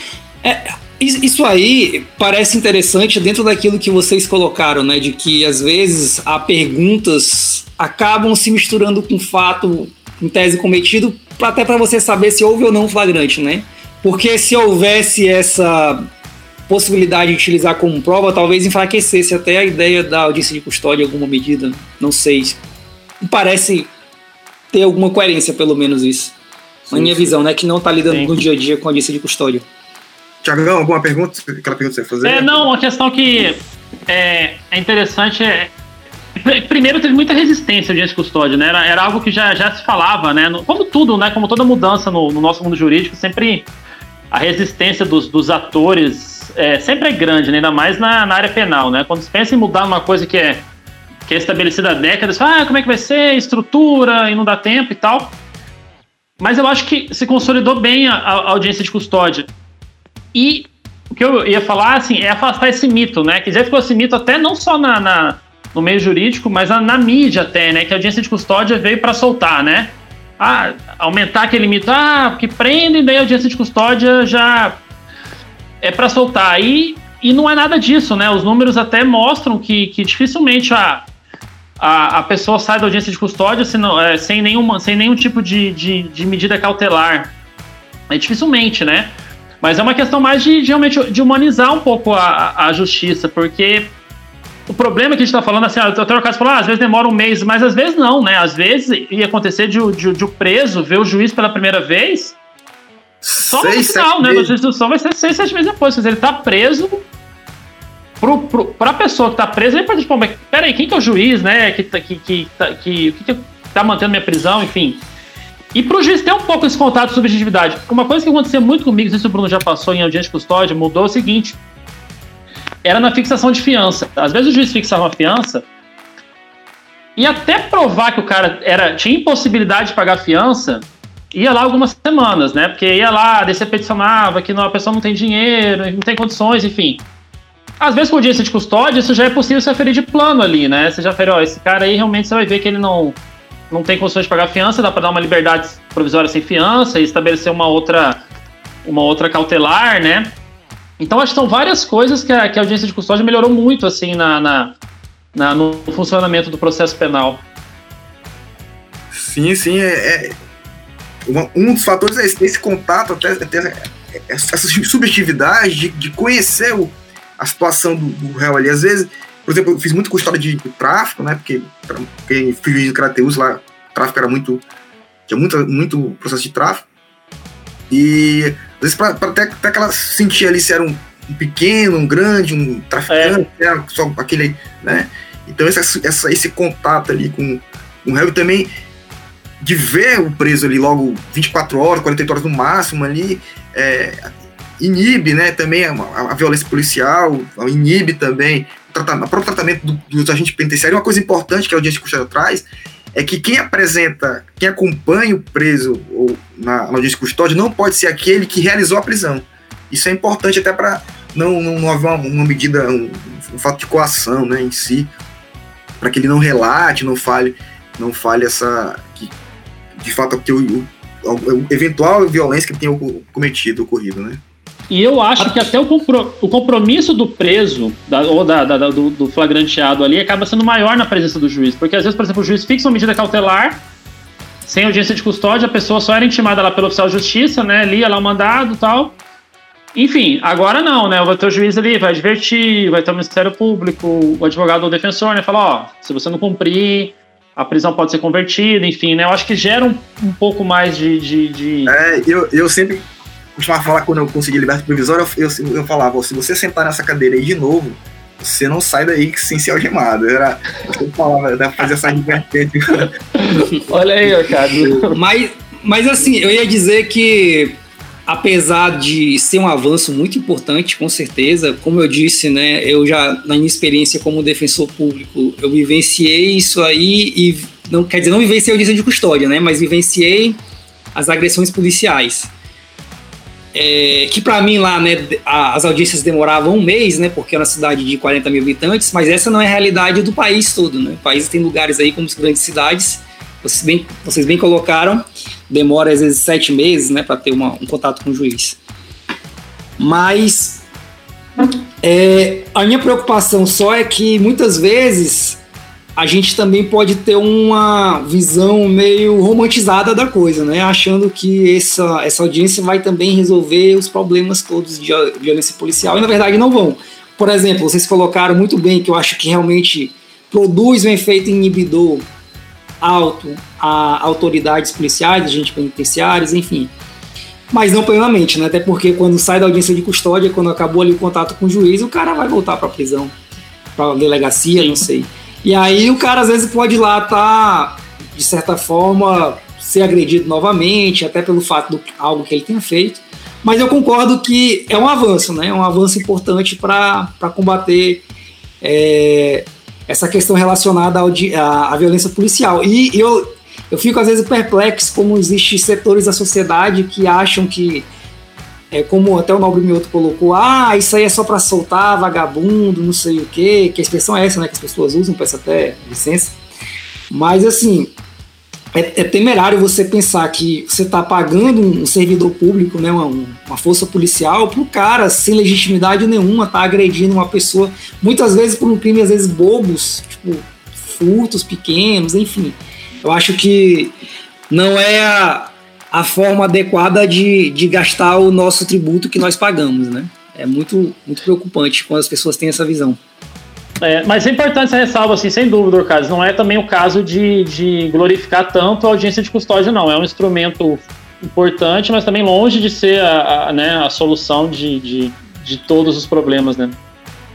É, isso aí parece interessante dentro daquilo que vocês colocaram, né? De que às vezes há perguntas acabam se misturando com fato em tese cometido, até para você saber se houve ou não flagrante, né? Porque se houvesse essa possibilidade de utilizar como prova talvez enfraquecesse até a ideia da audiência de custódia em alguma medida. Não sei. Parece ter alguma coerência, pelo menos isso. Sim, Na minha sim. visão, né? Que não está lidando sim. no dia a dia com a audiência de custódia. Tiagão, alguma pergunta? Aquela pergunta que você fazer? É, não, uma questão que é, é interessante é. Primeiro, teve muita resistência ao audiência custódia, né? Era, era algo que já, já se falava, né? Como tudo, né? Como toda mudança no, no nosso mundo jurídico, sempre a resistência dos, dos atores é, sempre é grande, né? ainda mais na, na área penal, né? Quando se pensa em mudar uma coisa que é, que é estabelecida há décadas, fala, ah, como é que vai ser, estrutura, e não dá tempo e tal. Mas eu acho que se consolidou bem a, a audiência de custódia. E o que eu ia falar, assim, é afastar esse mito, né? Que já ficou esse mito até não só na, na no meio jurídico, mas na, na, mídia até, né? Que a audiência de custódia veio para soltar, né? Ah, aumentar aquele mito, ah, porque prende, daí a audiência de custódia já é para soltar. E, e não é nada disso, né? Os números até mostram que, que dificilmente a, a, a pessoa sai da audiência de custódia sem, é, sem, nenhuma, sem nenhum tipo de, de, de medida cautelar. É dificilmente, né? Mas é uma questão mais de, de realmente de humanizar um pouco a, a justiça, porque o problema que a gente está falando, assim, até o caso falou, ah, às vezes demora um mês, mas às vezes não, né? Às vezes ia acontecer de, o preso ver o juiz pela primeira vez só seis, no final, né? A instrução vai ser seis, sete meses depois. Quer ele tá preso. Pro, pro, pra pessoa que tá presa, ele pode responder, tipo, peraí, quem que é o juiz, né? Que, que, que, que, que, que tá mantendo minha prisão, enfim. E para o juiz ter um pouco esse contato de subjetividade. Uma coisa que aconteceu muito comigo, não sei se o Bruno já passou em audiência de custódia, mudou o seguinte. Era na fixação de fiança. Às vezes o juiz fixava uma fiança e até provar que o cara era, tinha impossibilidade de pagar a fiança, ia lá algumas semanas, né? Porque ia lá, descia peticionava que não, a pessoa não tem dinheiro, não tem condições, enfim. Às vezes com audiência de custódia, isso já é possível se aferir de plano ali, né? Você já afere, ó, esse cara aí realmente você vai ver que ele não não tem condições de pagar fiança, dá para dar uma liberdade provisória sem fiança e estabelecer uma outra, uma outra cautelar, né? Então acho que são várias coisas que a, que a audiência de custódia melhorou muito assim na, na, na no funcionamento do processo penal. Sim, sim, é, é um dos fatores é esse, esse contato, até, até, essa subjetividade de, de conhecer o, a situação do, do réu ali. Às vezes, por exemplo, eu fiz muito com história de, de tráfico, né? Porque quem fui juiz de Crateus lá, o tráfico era muito. tinha muito, muito processo de tráfico. E às vezes, para até, até que ela sentia ali se era um, um pequeno, um grande, um traficante, é. era só aquele. né? Então, essa, essa, esse contato ali com, com o réu também de ver o preso ali logo 24 horas, 48 horas no máximo ali, é, inibe né, também a, a, violência policial, inibe também o próprio tratamento do, dos agentes penitenciários. Uma coisa importante que a audiência custódia traz é que quem apresenta, quem acompanha o preso ou na, na audiência custódia não pode ser aquele que realizou a prisão. Isso é importante até para não, não, não haver uma, uma medida, um, um, fato de coação né, em si, para que ele não relate, não fale, não fale essa. De fato, que o, o, o eventual violência que tenha cometido, ocorrido, né? E eu acho que até o, compro, o compromisso do preso, da, ou da, da, do, do, flagranteado ali, acaba sendo maior na presença do juiz. Porque às vezes, por exemplo, o juiz fixa uma medida cautelar, sem audiência de custódia, a pessoa só era intimada lá pelo oficial de justiça, né? Lia lá o mandado tal. Enfim, agora não, né? Vai ter o juiz ali, vai advertir, vai ter o Ministério Público, o advogado ou o defensor, né? Fala, ó, se você não cumprir, a prisão pode ser convertida, enfim, né? Eu acho que gera um, um pouco mais de, de, de... É, eu, eu sempre costumava falar quando eu consegui liberdade provisória, eu, eu, eu falava, se você sentar nessa cadeira aí de novo, você não sai daí sem ser algemado. Era, eu falava, dá pra fazer essa advertência. Olha aí, Ricardo. Mas, mas assim, eu ia dizer que apesar de ser um avanço muito importante, com certeza, como eu disse, né, eu já na minha experiência como defensor público, eu vivenciei isso aí e não quer dizer não vivenciei audiência de custódia, né, mas vivenciei as agressões policiais. É, que para mim lá, né, as audiências demoravam um mês, né, porque é uma cidade de 40 mil habitantes, mas essa não é a realidade do país todo, né? O país tem lugares aí como as grandes cidades, vocês bem, vocês bem colocaram, demora às vezes sete meses, né, para ter uma, um contato com o juiz. Mas é, a minha preocupação só é que muitas vezes a gente também pode ter uma visão meio romantizada da coisa, né? Achando que essa, essa audiência vai também resolver os problemas todos de violência policial, e na verdade não vão. Por exemplo, vocês colocaram muito bem que eu acho que realmente produz um efeito inibidor alto a autoridades policiais, agentes penitenciários, enfim. mas não plenamente, né? Até porque quando sai da audiência de custódia, quando acabou ali o contato com o juiz, o cara vai voltar para prisão, para delegacia, Sim. não sei. E aí o cara às vezes pode ir lá estar, tá, de certa forma, ser agredido novamente, até pelo fato de algo que ele tenha feito. Mas eu concordo que é um avanço, né? É um avanço importante para combater é, essa questão relacionada ao, à, à violência policial. E eu, eu fico às vezes perplexo como existem setores da sociedade que acham que, é, como até o Nobre Mioto colocou, ah, isso aí é só para soltar vagabundo, não sei o quê, que a expressão é essa, né, que as pessoas usam, peço até licença. Mas assim, é, é, temerário você pensar que você está pagando um servidor público, né, uma, uma força policial, para o cara, sem legitimidade nenhuma, tá agredindo uma pessoa, muitas vezes por um crime, às vezes bobos, tipo furtos pequenos, enfim. Eu acho que não é a, a forma adequada de, de gastar o nosso tributo que nós pagamos, né? É muito, muito preocupante quando as pessoas têm essa visão. É, mas é importante essa ressalva, assim, sem dúvida, Orcades. Não é também o caso de, de glorificar tanto a audiência de custódia, não. É um instrumento importante, mas também longe de ser a, a né, a solução de, de, de, todos os problemas, né?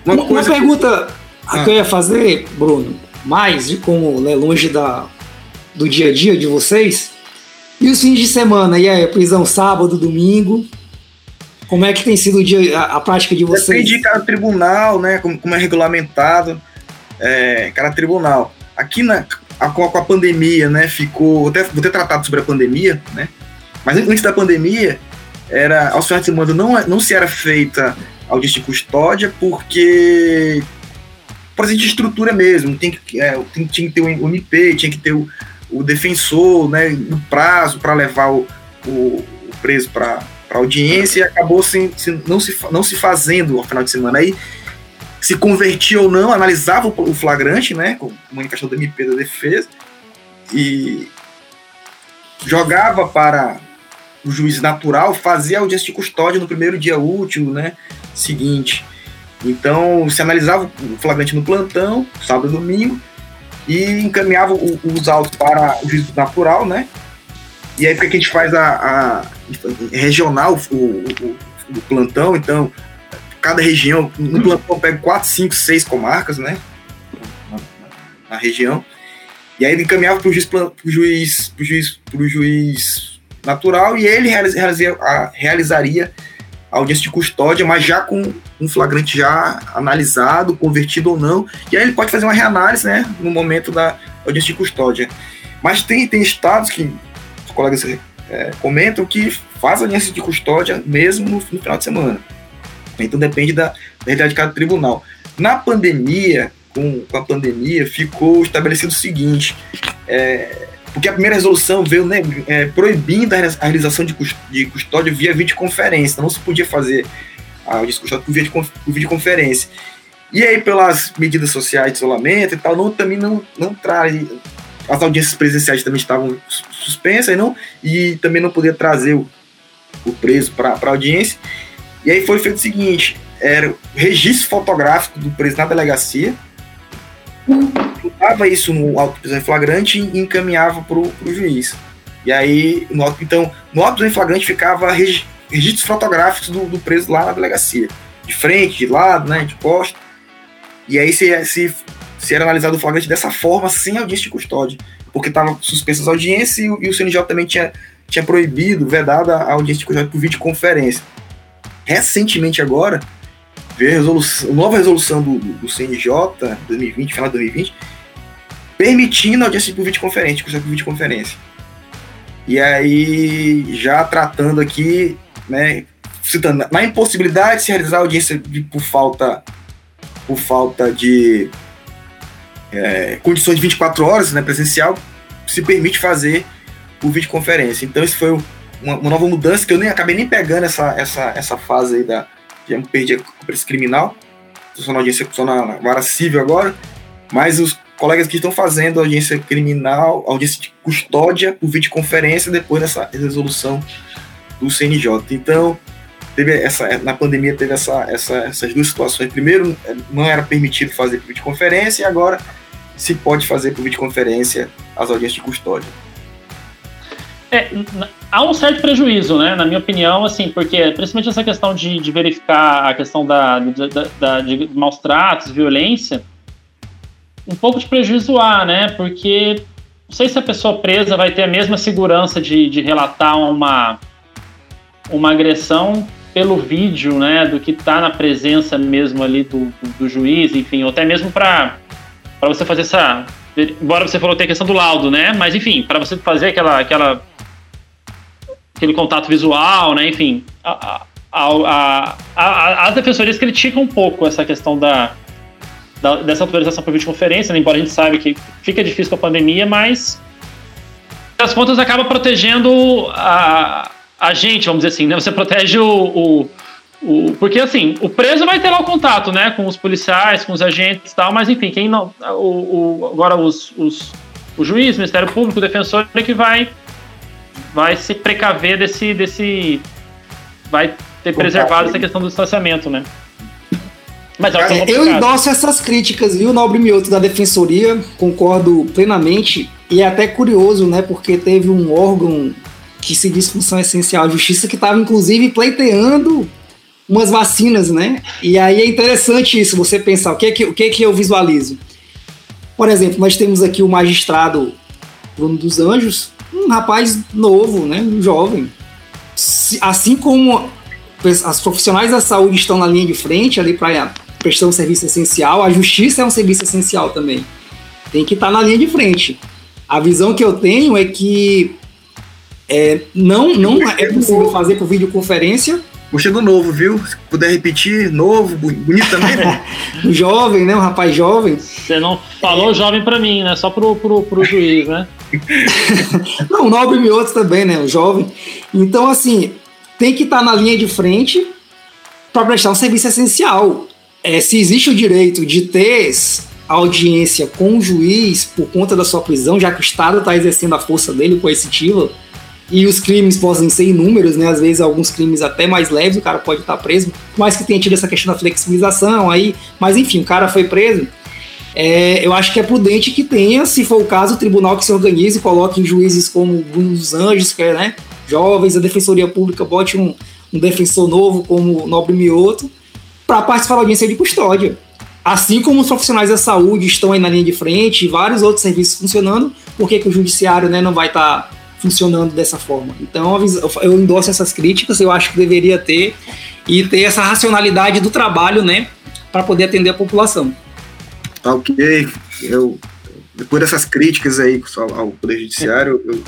Uma, uma pergunta que... que eu ia fazer, Bruno, mais de como né, longe da, do dia a dia de vocês, e os fins de semana? E aí, prisão sábado, domingo? Como é que tem sido dia, a, a prática de vocês? Depende de cada tribunal, né? Como, como é regulamentado é, cada tribunal. Aqui na, a, com a pandemia, né? Ficou. Vou ter, vou ter tratado sobre a pandemia, né? Mas antes da pandemia, era aos finais de semana não, não se era feita audiência de custódia porque por exemplo, de estrutura mesmo, tem que, é, tem, tinha que ter o MP, tinha que ter o, o defensor, né, no prazo para levar o, o, o preso para para audiência e acabou sem, sem, não, se, não se fazendo ao final de semana. Aí se convertia ou não, analisava o flagrante, né, com manifestação do MP da defesa, e jogava para o juiz natural fazer a audiência de custódia no primeiro dia útil, né, seguinte. Então, se analisava o flagrante no plantão, sábado e domingo, e encaminhava os autos para o juiz natural, né, e aí, porque a gente faz a, a regional, o, o, o, plantão, então, cada região, no plantão pega 4, 5, 6 comarcas, né? Na, na região. E aí ele encaminhava para o juiz, pro juiz, pro juiz, pro juiz natural e ele realizaria, a, realizaria a audiência de custódia, mas já com um flagrante já analisado, convertido ou não. E aí ele pode fazer uma reanálise, né, no momento da audiência de custódia. Mas tem, tem estados que colegas é, comentam que faz audiência de custódia mesmo no, no, final de semana. Então depende da, da realidade de cada tribunal. Na pandemia, com, com a pandemia, ficou estabelecido o seguinte: é, porque a primeira resolução veio né, é, proibindo a realização de, de custódia via videoconferência, então não se podia fazer a custódia por, via, por videoconferência. E aí, pelas medidas sociais de isolamento e tal, não, também não, não traz as audiências presenciais também estavam suspensas não, e também não podia trazer o, o preso para a audiência. E aí foi feito o seguinte: era registro fotográfico do preso na delegacia, botava isso no auto prisão em flagrante e encaminhava para o juiz. E aí, no então, no auto prisão em flagrante ficava regi registros fotográficos do, do, preso lá na delegacia, de frente, de lado, né, de costa. E aí se, se se era analisado o flagrante dessa forma, sem audiência de custódia, porque estavam suspensas as audiências e, e, o CNJ também tinha, tinha proibido, vedado a audiência de custódia por videoconferência. Recentemente agora, veio a, resolução, a nova resolução do, do, CNJ, 2020, final de 2020, permitindo a audiência por videoconferência, custódia por videoconferência. E aí, já tratando aqui, né, citando, na impossibilidade de se realizar a audiência de, por falta por falta de é, condições de 24 horas né, presencial, se permite fazer por videoconferência. Então, isso foi uma, uma, nova mudança que eu nem acabei nem pegando essa, essa, essa fase aí da. Já perdi a preço criminal, estou só na audiência, só na, vara civil agora, mas os colegas que estão fazendo audiência criminal, audiência de custódia por videoconferência depois dessa resolução do CNJ. Então, teve essa, na pandemia teve essa, essa, essas duas situações. Primeiro, não era permitido fazer videoconferência e agora se pode fazer por videoconferência as audiências de custódia. É, há um certo prejuízo, né, na minha opinião, assim, porque principalmente essa questão de, de verificar a questão da, da, da, de maus tratos, violência, um pouco de prejuízo há, né, porque não sei se a pessoa presa vai ter a mesma segurança de, de relatar uma, uma agressão pelo vídeo, né, do que está na presença mesmo ali do, do, do juiz, enfim, ou até mesmo para você fazer essa embora você falou que tem a questão do laudo, né? Mas enfim, para você fazer aquela, aquela aquele contato visual, né? Enfim, a, a, a, as defensorias criticam um pouco essa questão da, da dessa autorização para videoconferência, né? embora a gente saiba que fica difícil com a pandemia, mas as contas acaba protegendo a, a gente, vamos dizer assim, né? Você protege o, o, o, porque assim, o preso vai ter lá o contato, né, com os policiais, com os agentes e tal, mas enfim, quem não, o, o agora os, os, o juiz, o Ministério Público, o defensor é que vai vai se precaver desse, desse vai ter preservado essa questão do distanciamento, né? Mas é, eu endosso essas críticas, viu, Nobre Mioto, da Defensoria, concordo plenamente, e é até curioso, né, porque teve um órgão que se diz função essencial à justiça que estava, inclusive, pleiteando umas vacinas, né? E aí é interessante isso, você pensar, o que é que, o que, é que eu visualizo? Por exemplo, nós temos aqui o magistrado Bruno dos Anjos, um rapaz novo, né, um jovem. Assim como as profissionais da saúde estão na linha de frente ali para prestar um serviço essencial, a justiça é um serviço essencial também. Tem que estar tá na linha de frente. A visão que eu tenho é que é, não, não é possível fazer por videoconferência. Gostei do novo, viu? Se puder repetir, novo, bonito também. Né? jovem, né? Um rapaz jovem. Você não falou jovem para mim, né? Só pro, pro, pro juiz, né? não, o Nobre Mioto também, né? O jovem. Então, assim, tem que estar tá na linha de frente para prestar um serviço essencial. É, se existe o direito de ter audiência com o juiz por conta da sua prisão, já que o Estado está exercendo a força dele coercitiva, e os crimes podem ser inúmeros, né? Às vezes alguns crimes até mais leves, o cara pode estar preso, mas que tenha tido essa questão da flexibilização aí, mas enfim, o cara foi preso é, eu acho que é prudente que tenha, se for o caso, o tribunal que se organize, coloque juízes como Bruno dos Anjos, que é, né, jovens, a Defensoria Pública bote um, um defensor novo como Nobre Mioto, para participar da audiência de custódia. Assim como os profissionais da saúde estão aí na linha de frente e vários outros serviços funcionando, por que, que o judiciário né, não vai estar tá funcionando dessa forma? Então eu endosso essas críticas, eu acho que deveria ter e ter essa racionalidade do trabalho né, para poder atender a população. Tá ok. Eu, depois dessas críticas aí ao Poder Judiciário, eu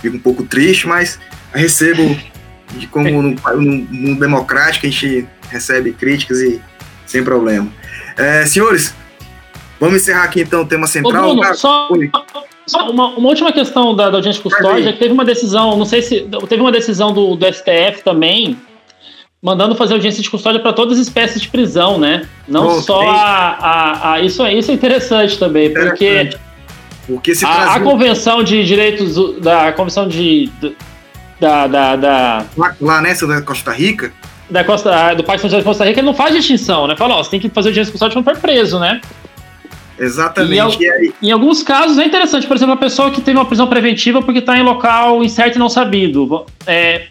fico um pouco triste, mas recebo de como no, no mundo democrático a gente recebe críticas e sem problema. É, senhores, vamos encerrar aqui então o tema central. Ô, Bruno, só, só uma, uma, última questão da, da audiência de custódia, que teve uma decisão, não sei se teve uma decisão do, do STF também, mandando fazer audiência de custódia para todas as espécies de prisão, né? Não só a, a, a, isso, isso é interessante também, interessante. porque, porque se a, a, convenção de direitos da convenção de da da, da lá, lá nessa da Costa Rica da Costa do Pacto de Costa Rica ele não faz distinção, né? Fala, ó, você tem que fazer audiência de custódia quando for preso, né? Exatamente. Em, em, alguns casos é interessante, por exemplo, a pessoa que teve uma prisão preventiva porque está em local incerto e não sabido. É,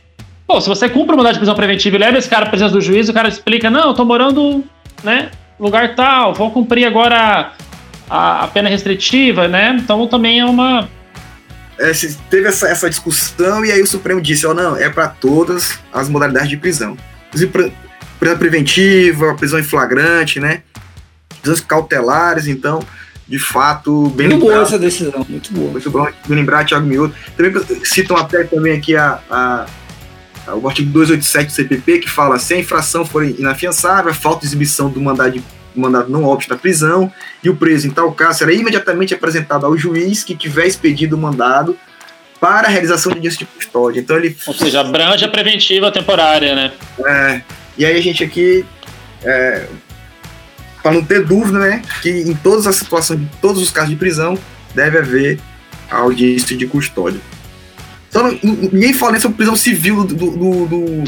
Pô, se você cumpre o mandado de prisão preventiva e leva esse cara à presença do juiz, o cara explica, não, eu tô morando, né, lugar tal, vou cumprir agora a, a pena restritiva, né? Então também é uma... É, teve essa, essa discussão e aí o Supremo disse, ó, oh, não, é para todas as modalidades de prisão. Prisão preventiva, prisão em flagrante, né? Cautelares, então de fato, bem Muito boa essa decisão, muito boa. Muito bom lembrar, Thiago Miúdo. Também citam até também aqui a, a, o artigo 287 do CPP, que fala se a infração for inafiançável, a falta de exibição do mandado, de, do mandado não óbito da prisão, e o preso, em tal caso, será imediatamente apresentado ao juiz que tiver expedido o mandado para a realização de audiência de custódia. Então ele... Ou seja, abrange a preventiva temporária, né? É, e aí a gente aqui, é, para não ter dúvida, né, que em todas as situações, em todos os casos de prisão, deve haver audiência de custódia. Então, ninguém fala nem sobre prisão civil do, do, do,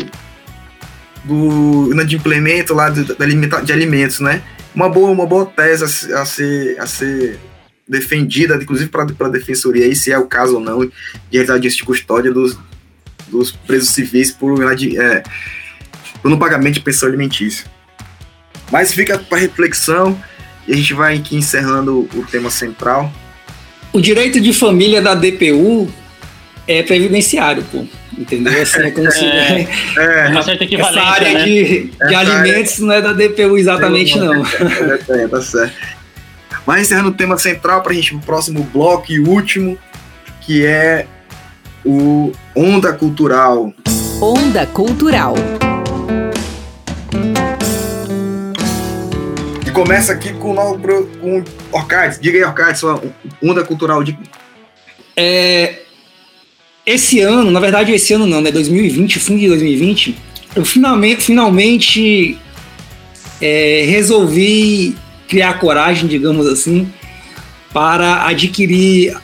do inadimplemento lá de, de alimentos, né? Uma boa, uma boa tese a, a, ser, a ser defendida, inclusive para a defensoria, aí, se é o caso ou não, de realizar de custódia dos, dos presos civis por, é, por não pagamento de pensão alimentícia. Mas fica para reflexão e a gente vai aqui encerrando o tema central. O direito de família da DPU é previdenciário, pô. Entendeu? Assim, é como se, é, é, uma certa essa área né? de, de alimentos área... não é da DPU exatamente, não. É, tá certo. Mas encerrando o tema central para a gente pro próximo bloco e último, que é o Onda Cultural. Onda Cultural. Começa aqui com com Orcades. Diga aí, Orcades, sua onda cultural. De... É, esse ano, na verdade, esse ano não, né? 2020, fim de 2020, eu finalmente, finalmente é, resolvi criar coragem, digamos assim, para adquirir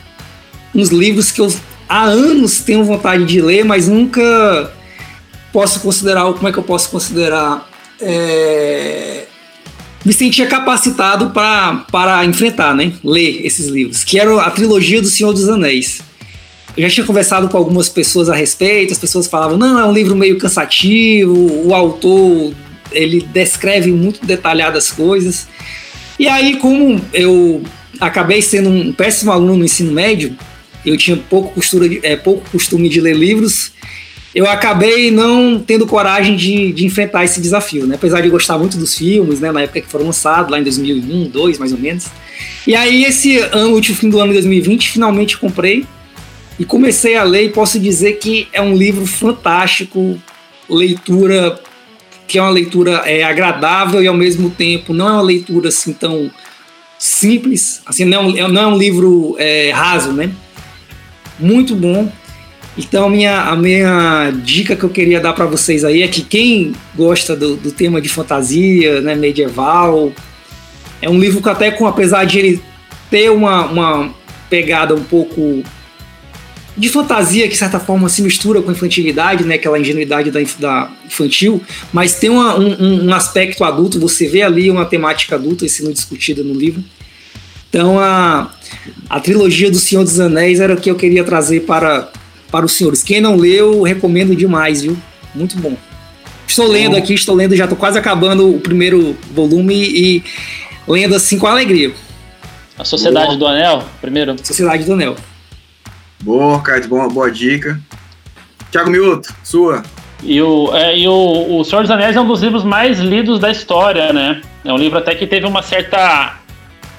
uns livros que eu há anos tenho vontade de ler, mas nunca posso considerar, como é que eu posso considerar? É, me sentia capacitado para enfrentar, né? Ler esses livros, que era a trilogia do Senhor dos Anéis. Eu já tinha conversado com algumas pessoas a respeito, as pessoas falavam, não, é um livro meio cansativo, o autor ele descreve muito detalhadas coisas. E aí, como eu acabei sendo um péssimo aluno no ensino médio, eu tinha pouco, costura de, é, pouco costume de ler livros, eu acabei não tendo coragem de, de enfrentar esse desafio, né? Apesar de gostar muito dos filmes, né? Na época que foram lançados, lá em 2001, 2002, mais ou menos. E aí, esse ano, último fim do ano de 2020, finalmente comprei e comecei a ler e posso dizer que é um livro fantástico, leitura que é uma leitura é, agradável e ao mesmo tempo não é uma leitura assim tão simples, assim não, é não é um livro é, raso, né? Muito bom. Então, minha, a minha dica que eu queria dar para vocês aí é que quem gosta do, do, tema de fantasia, né, medieval, é um livro que até com, apesar de ele ter uma, uma pegada um pouco de fantasia que de certa forma se mistura com infantilidade, né, aquela ingenuidade da, da infantil, mas tem uma, um, um, aspecto adulto, você vê ali uma temática adulta sendo discutida no livro. Então a, a trilogia do Senhor dos Anéis era o que eu queria trazer para para os senhores. Quem não leu, recomendo demais, viu? Muito bom. Estou lendo aqui, estou lendo, já estou quase acabando o primeiro volume e lendo assim com alegria. A Sociedade boa. do Anel, primeiro? Sociedade do Anel. Boa, Carlos, boa, boa dica. Tiago Miuto, sua. E, o, é, e o, o Senhor dos Anéis é um dos livros mais lidos da história, né? É um livro até que teve uma certa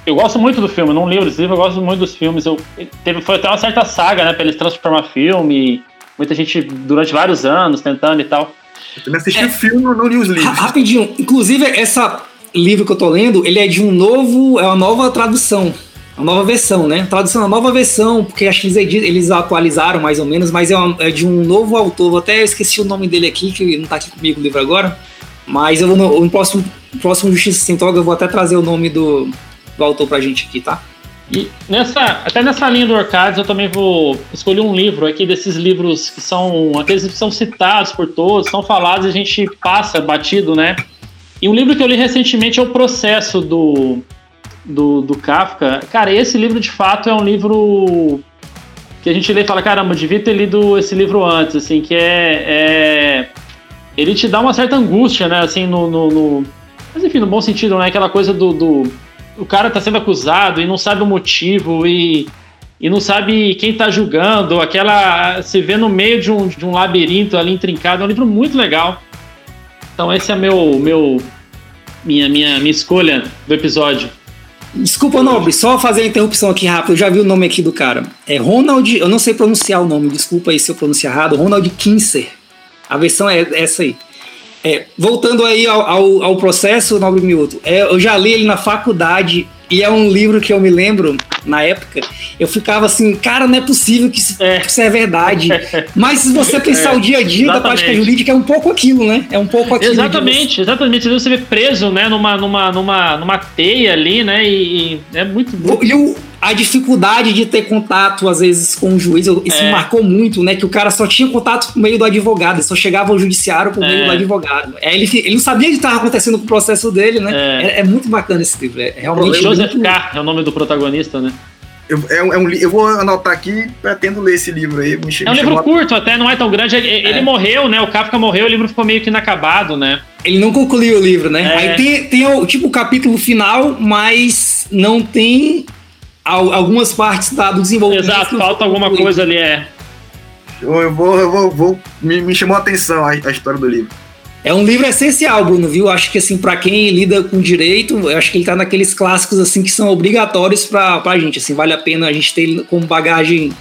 eu gosto muito do filme, não li os livros, eu gosto muito dos filmes. Eu, teve, foi até uma certa saga, né, pra eles transformar filme. Muita gente durante vários anos tentando e tal. Eu também assisti é, o filme, não li os livros. Rapidinho, inclusive essa livro que eu tô lendo, ele é de um novo, é uma nova tradução, uma nova versão, né? Tradução uma nova versão, porque acho que eles, eles atualizaram mais ou menos, mas é, uma, é de um novo autor. até esqueci o nome dele aqui, que não tá aqui comigo o livro agora. Mas eu vou no, no próximo, próximo Justiça Sem Toga eu vou até trazer o nome do, do autor pra gente aqui, tá? E nessa, até nessa linha do Orcades, eu também vou escolher um livro aqui desses livros que são aqueles que são citados por todos, são falados e a gente passa batido, né? E um livro que eu li recentemente é O Processo do, do, do Kafka. Cara, esse livro de fato é um livro que a gente lê e fala: caramba, devia ter lido esse livro antes, assim, que é. é ele te dá uma certa angústia, né? Assim, no, no, no, Mas enfim, no bom sentido, né? Aquela coisa do, do o cara tá sendo acusado e não sabe o motivo e, e não sabe quem tá julgando, aquela. se vê no meio de um, de um labirinto ali intrincado. É um livro muito legal. Então esse é meu, meu minha, minha, minha escolha do episódio. Desculpa, Nobre, só fazer a interrupção aqui rápido. Eu já vi o nome aqui do cara. É Ronald, eu não sei pronunciar o nome, desculpa aí se eu pronunciar errado. Ronald Kinser. A versão é essa aí. É, voltando aí ao, ao, ao processo, Nobre Miúdo, é, eu já li ele na faculdade e é um livro que eu me lembro, na época, eu ficava assim, cara, não é possível que isso é, que isso é verdade. Mas se você pensar é, o dia a dia exatamente. da prática jurídica, é um pouco aquilo, né? É um pouco aquilo. Exatamente, exatamente. Você vê preso, né, numa, numa, numa, numa teia ali, né? E, e é muito. E o, a dificuldade de ter contato, às vezes, com o juiz, isso é. marcou muito, né? Que o cara só tinha contato por meio do advogado, só chegava ao judiciário por é. meio do advogado. É, ele, ele não sabia o que estava acontecendo com o processo dele, né? É, é, é muito bacana esse livro. É realmente. Joseph muito... K. é o nome do protagonista, né? Eu, é, um, é um, eu vou anotar aqui, pretendo ler esse livro aí. Me, é um livro curto, até não é tão grande. Ele, é. ele, morreu, né? O Kafka morreu, o livro ficou meio que inacabado, né? Ele não concluiu o livro, né? É. Aí tem, tem o, tipo o capítulo final, mas não tem algumas partes tá, do desenvolvimento. Exato, falta alguma coisa ali, é. Eu vou, eu vou, vou me, me chamou a atenção a, a história do livro. É um livro essencial, Bruno, viu? Acho que assim, para quem lida com direito, eu acho que ele tá naqueles clássicos assim que são obrigatórios para a gente, assim, vale a pena a gente ter ele como bagagem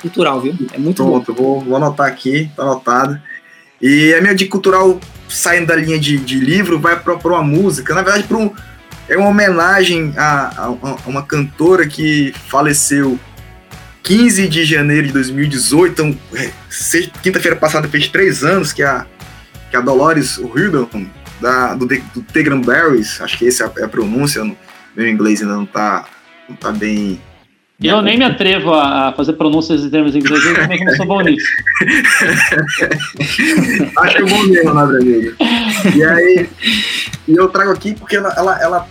cultural, viu? É muito Pronto, bom. Vou, vou anotar aqui, tá anotado. E a minha dica cultural, saindo da linha de, de livro, vai para uma música, na verdade, para um, é uma homenagem a, a, a, uma cantora que faleceu 15 de janeiro de 2018, então, é, quinta-feira passada fez três anos, que é a que é a Dolores O'Riordan, da, do, do The Cranberries, acho que essa é a pronúncia, meu inglês ainda não tá, não tá bem... Eu nem me atrevo a fazer pronúncias de termos ingleses, também não sou bom nisso. acho que é bom mesmo, né, amigo? E aí, e eu trago aqui porque ela, ela, ela,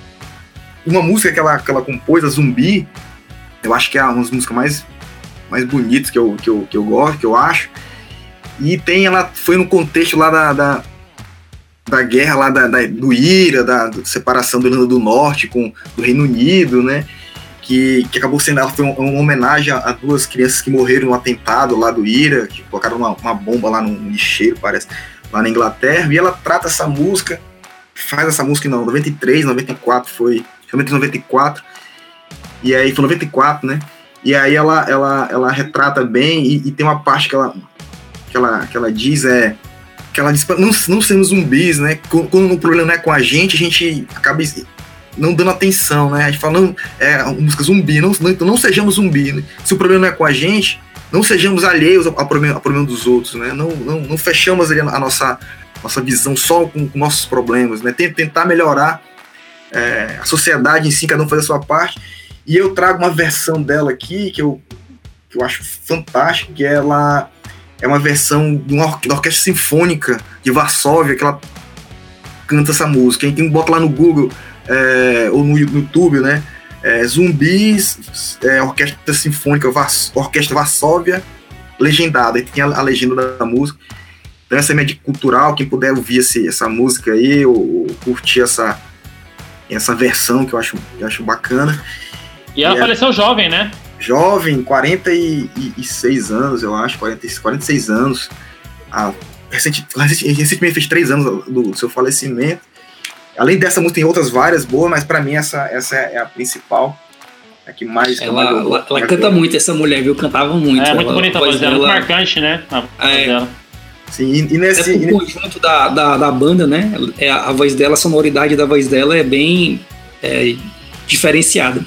uma música que ela, que ela compôs, a Zumbi, eu acho que é uma das músicas mais, mais bonitas que eu, que, eu, que eu gosto, que eu acho, e tem, ela foi no contexto lá da, da, da guerra lá da, da, do IRA, da, da separação do Irlanda do Norte com o Reino Unido, né? Que, que acabou sendo, ela foi uma, uma homenagem a, duas crianças que morreram no atentado lá do IRA, que colocaram uma, uma bomba lá no lixeiro, parece, lá na Inglaterra, e ela trata essa música, faz essa música em 93, 94 foi, realmente 94, e aí foi 94, né? E aí ela, ela, ela retrata bem e, e tem uma parte que ela que ela, que ela diz é que ela diz não, não sermos zumbis, né? Quando o problema não é com a gente, a gente acaba não dando atenção, né? A gente fala, não, é música zumbi, não, não, então não sejamos zumbi. Né? Se o problema não é com a gente, não sejamos alheios ao, ao, problema, ao problema dos outros, né? Não, não, não fechamos a nossa, nossa visão só com, com nossos problemas, né? Tentar melhorar é, a sociedade em si, cada um fazer a sua parte. E eu trago uma versão dela aqui que eu, que eu acho fantástica, que ela é uma versão de uma or da orquestra sinfônica de Varsóvia que ela canta essa música. Quem bota lá no Google é, ou no YouTube, né? É, zumbis, é, Orquestra Sinfônica, Vars Orquestra Varsóvia, legendada. E tem a, a, legenda da, música. Então, essa é média cultural. Quem puder ouvir esse, essa música aí, ou, ou, curtir essa, essa versão que eu acho, que eu acho bacana. E ela e é faleceu é, jovem, né? jovem, 46 anos, eu acho, 40, 46 anos. Ah, recente, recentemente fez três anos do, seu falecimento. Além dessa música, tem outras várias boas, mas para mim essa, essa é a principal. É que mais. Ela, ela, ela, ela canta muito, essa mulher, viu? Cantava muito. É, muito bonita a voz dela, muito marcante, né? A é. dela. Sim, e, nesse. É o conjunto da, da, da, banda, né? É, a voz dela, a sonoridade da voz dela é bem é, diferenciada.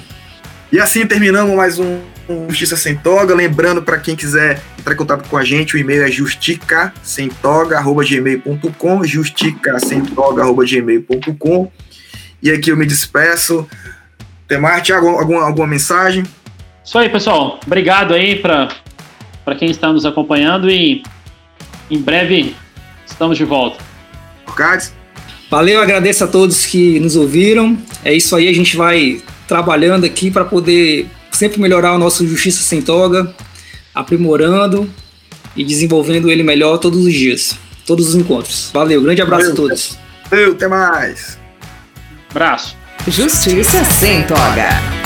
E assim terminamos mais um Justiça Sem Toga. Lembrando, para quem quiser entrar em contato com a gente, o e-mail é justicasemtoga.gmail.com justicasemtoga.gmail.com E aqui eu me despeço. Tem mais, Thiago, alguma, alguma mensagem? Isso aí, pessoal. Obrigado aí para quem está nos acompanhando e em breve estamos de volta. Carlos? Valeu, agradeço a todos que nos ouviram. É isso aí, a gente vai trabalhando aqui para poder sempre melhorar o nosso Justiça Sem Toga, aprimorando e desenvolvendo ele melhor todos os dias, todos os encontros. Valeu, grande abraço Valeu, a todos. Valeu, até mais. Abraço. Justiça Sem Toga.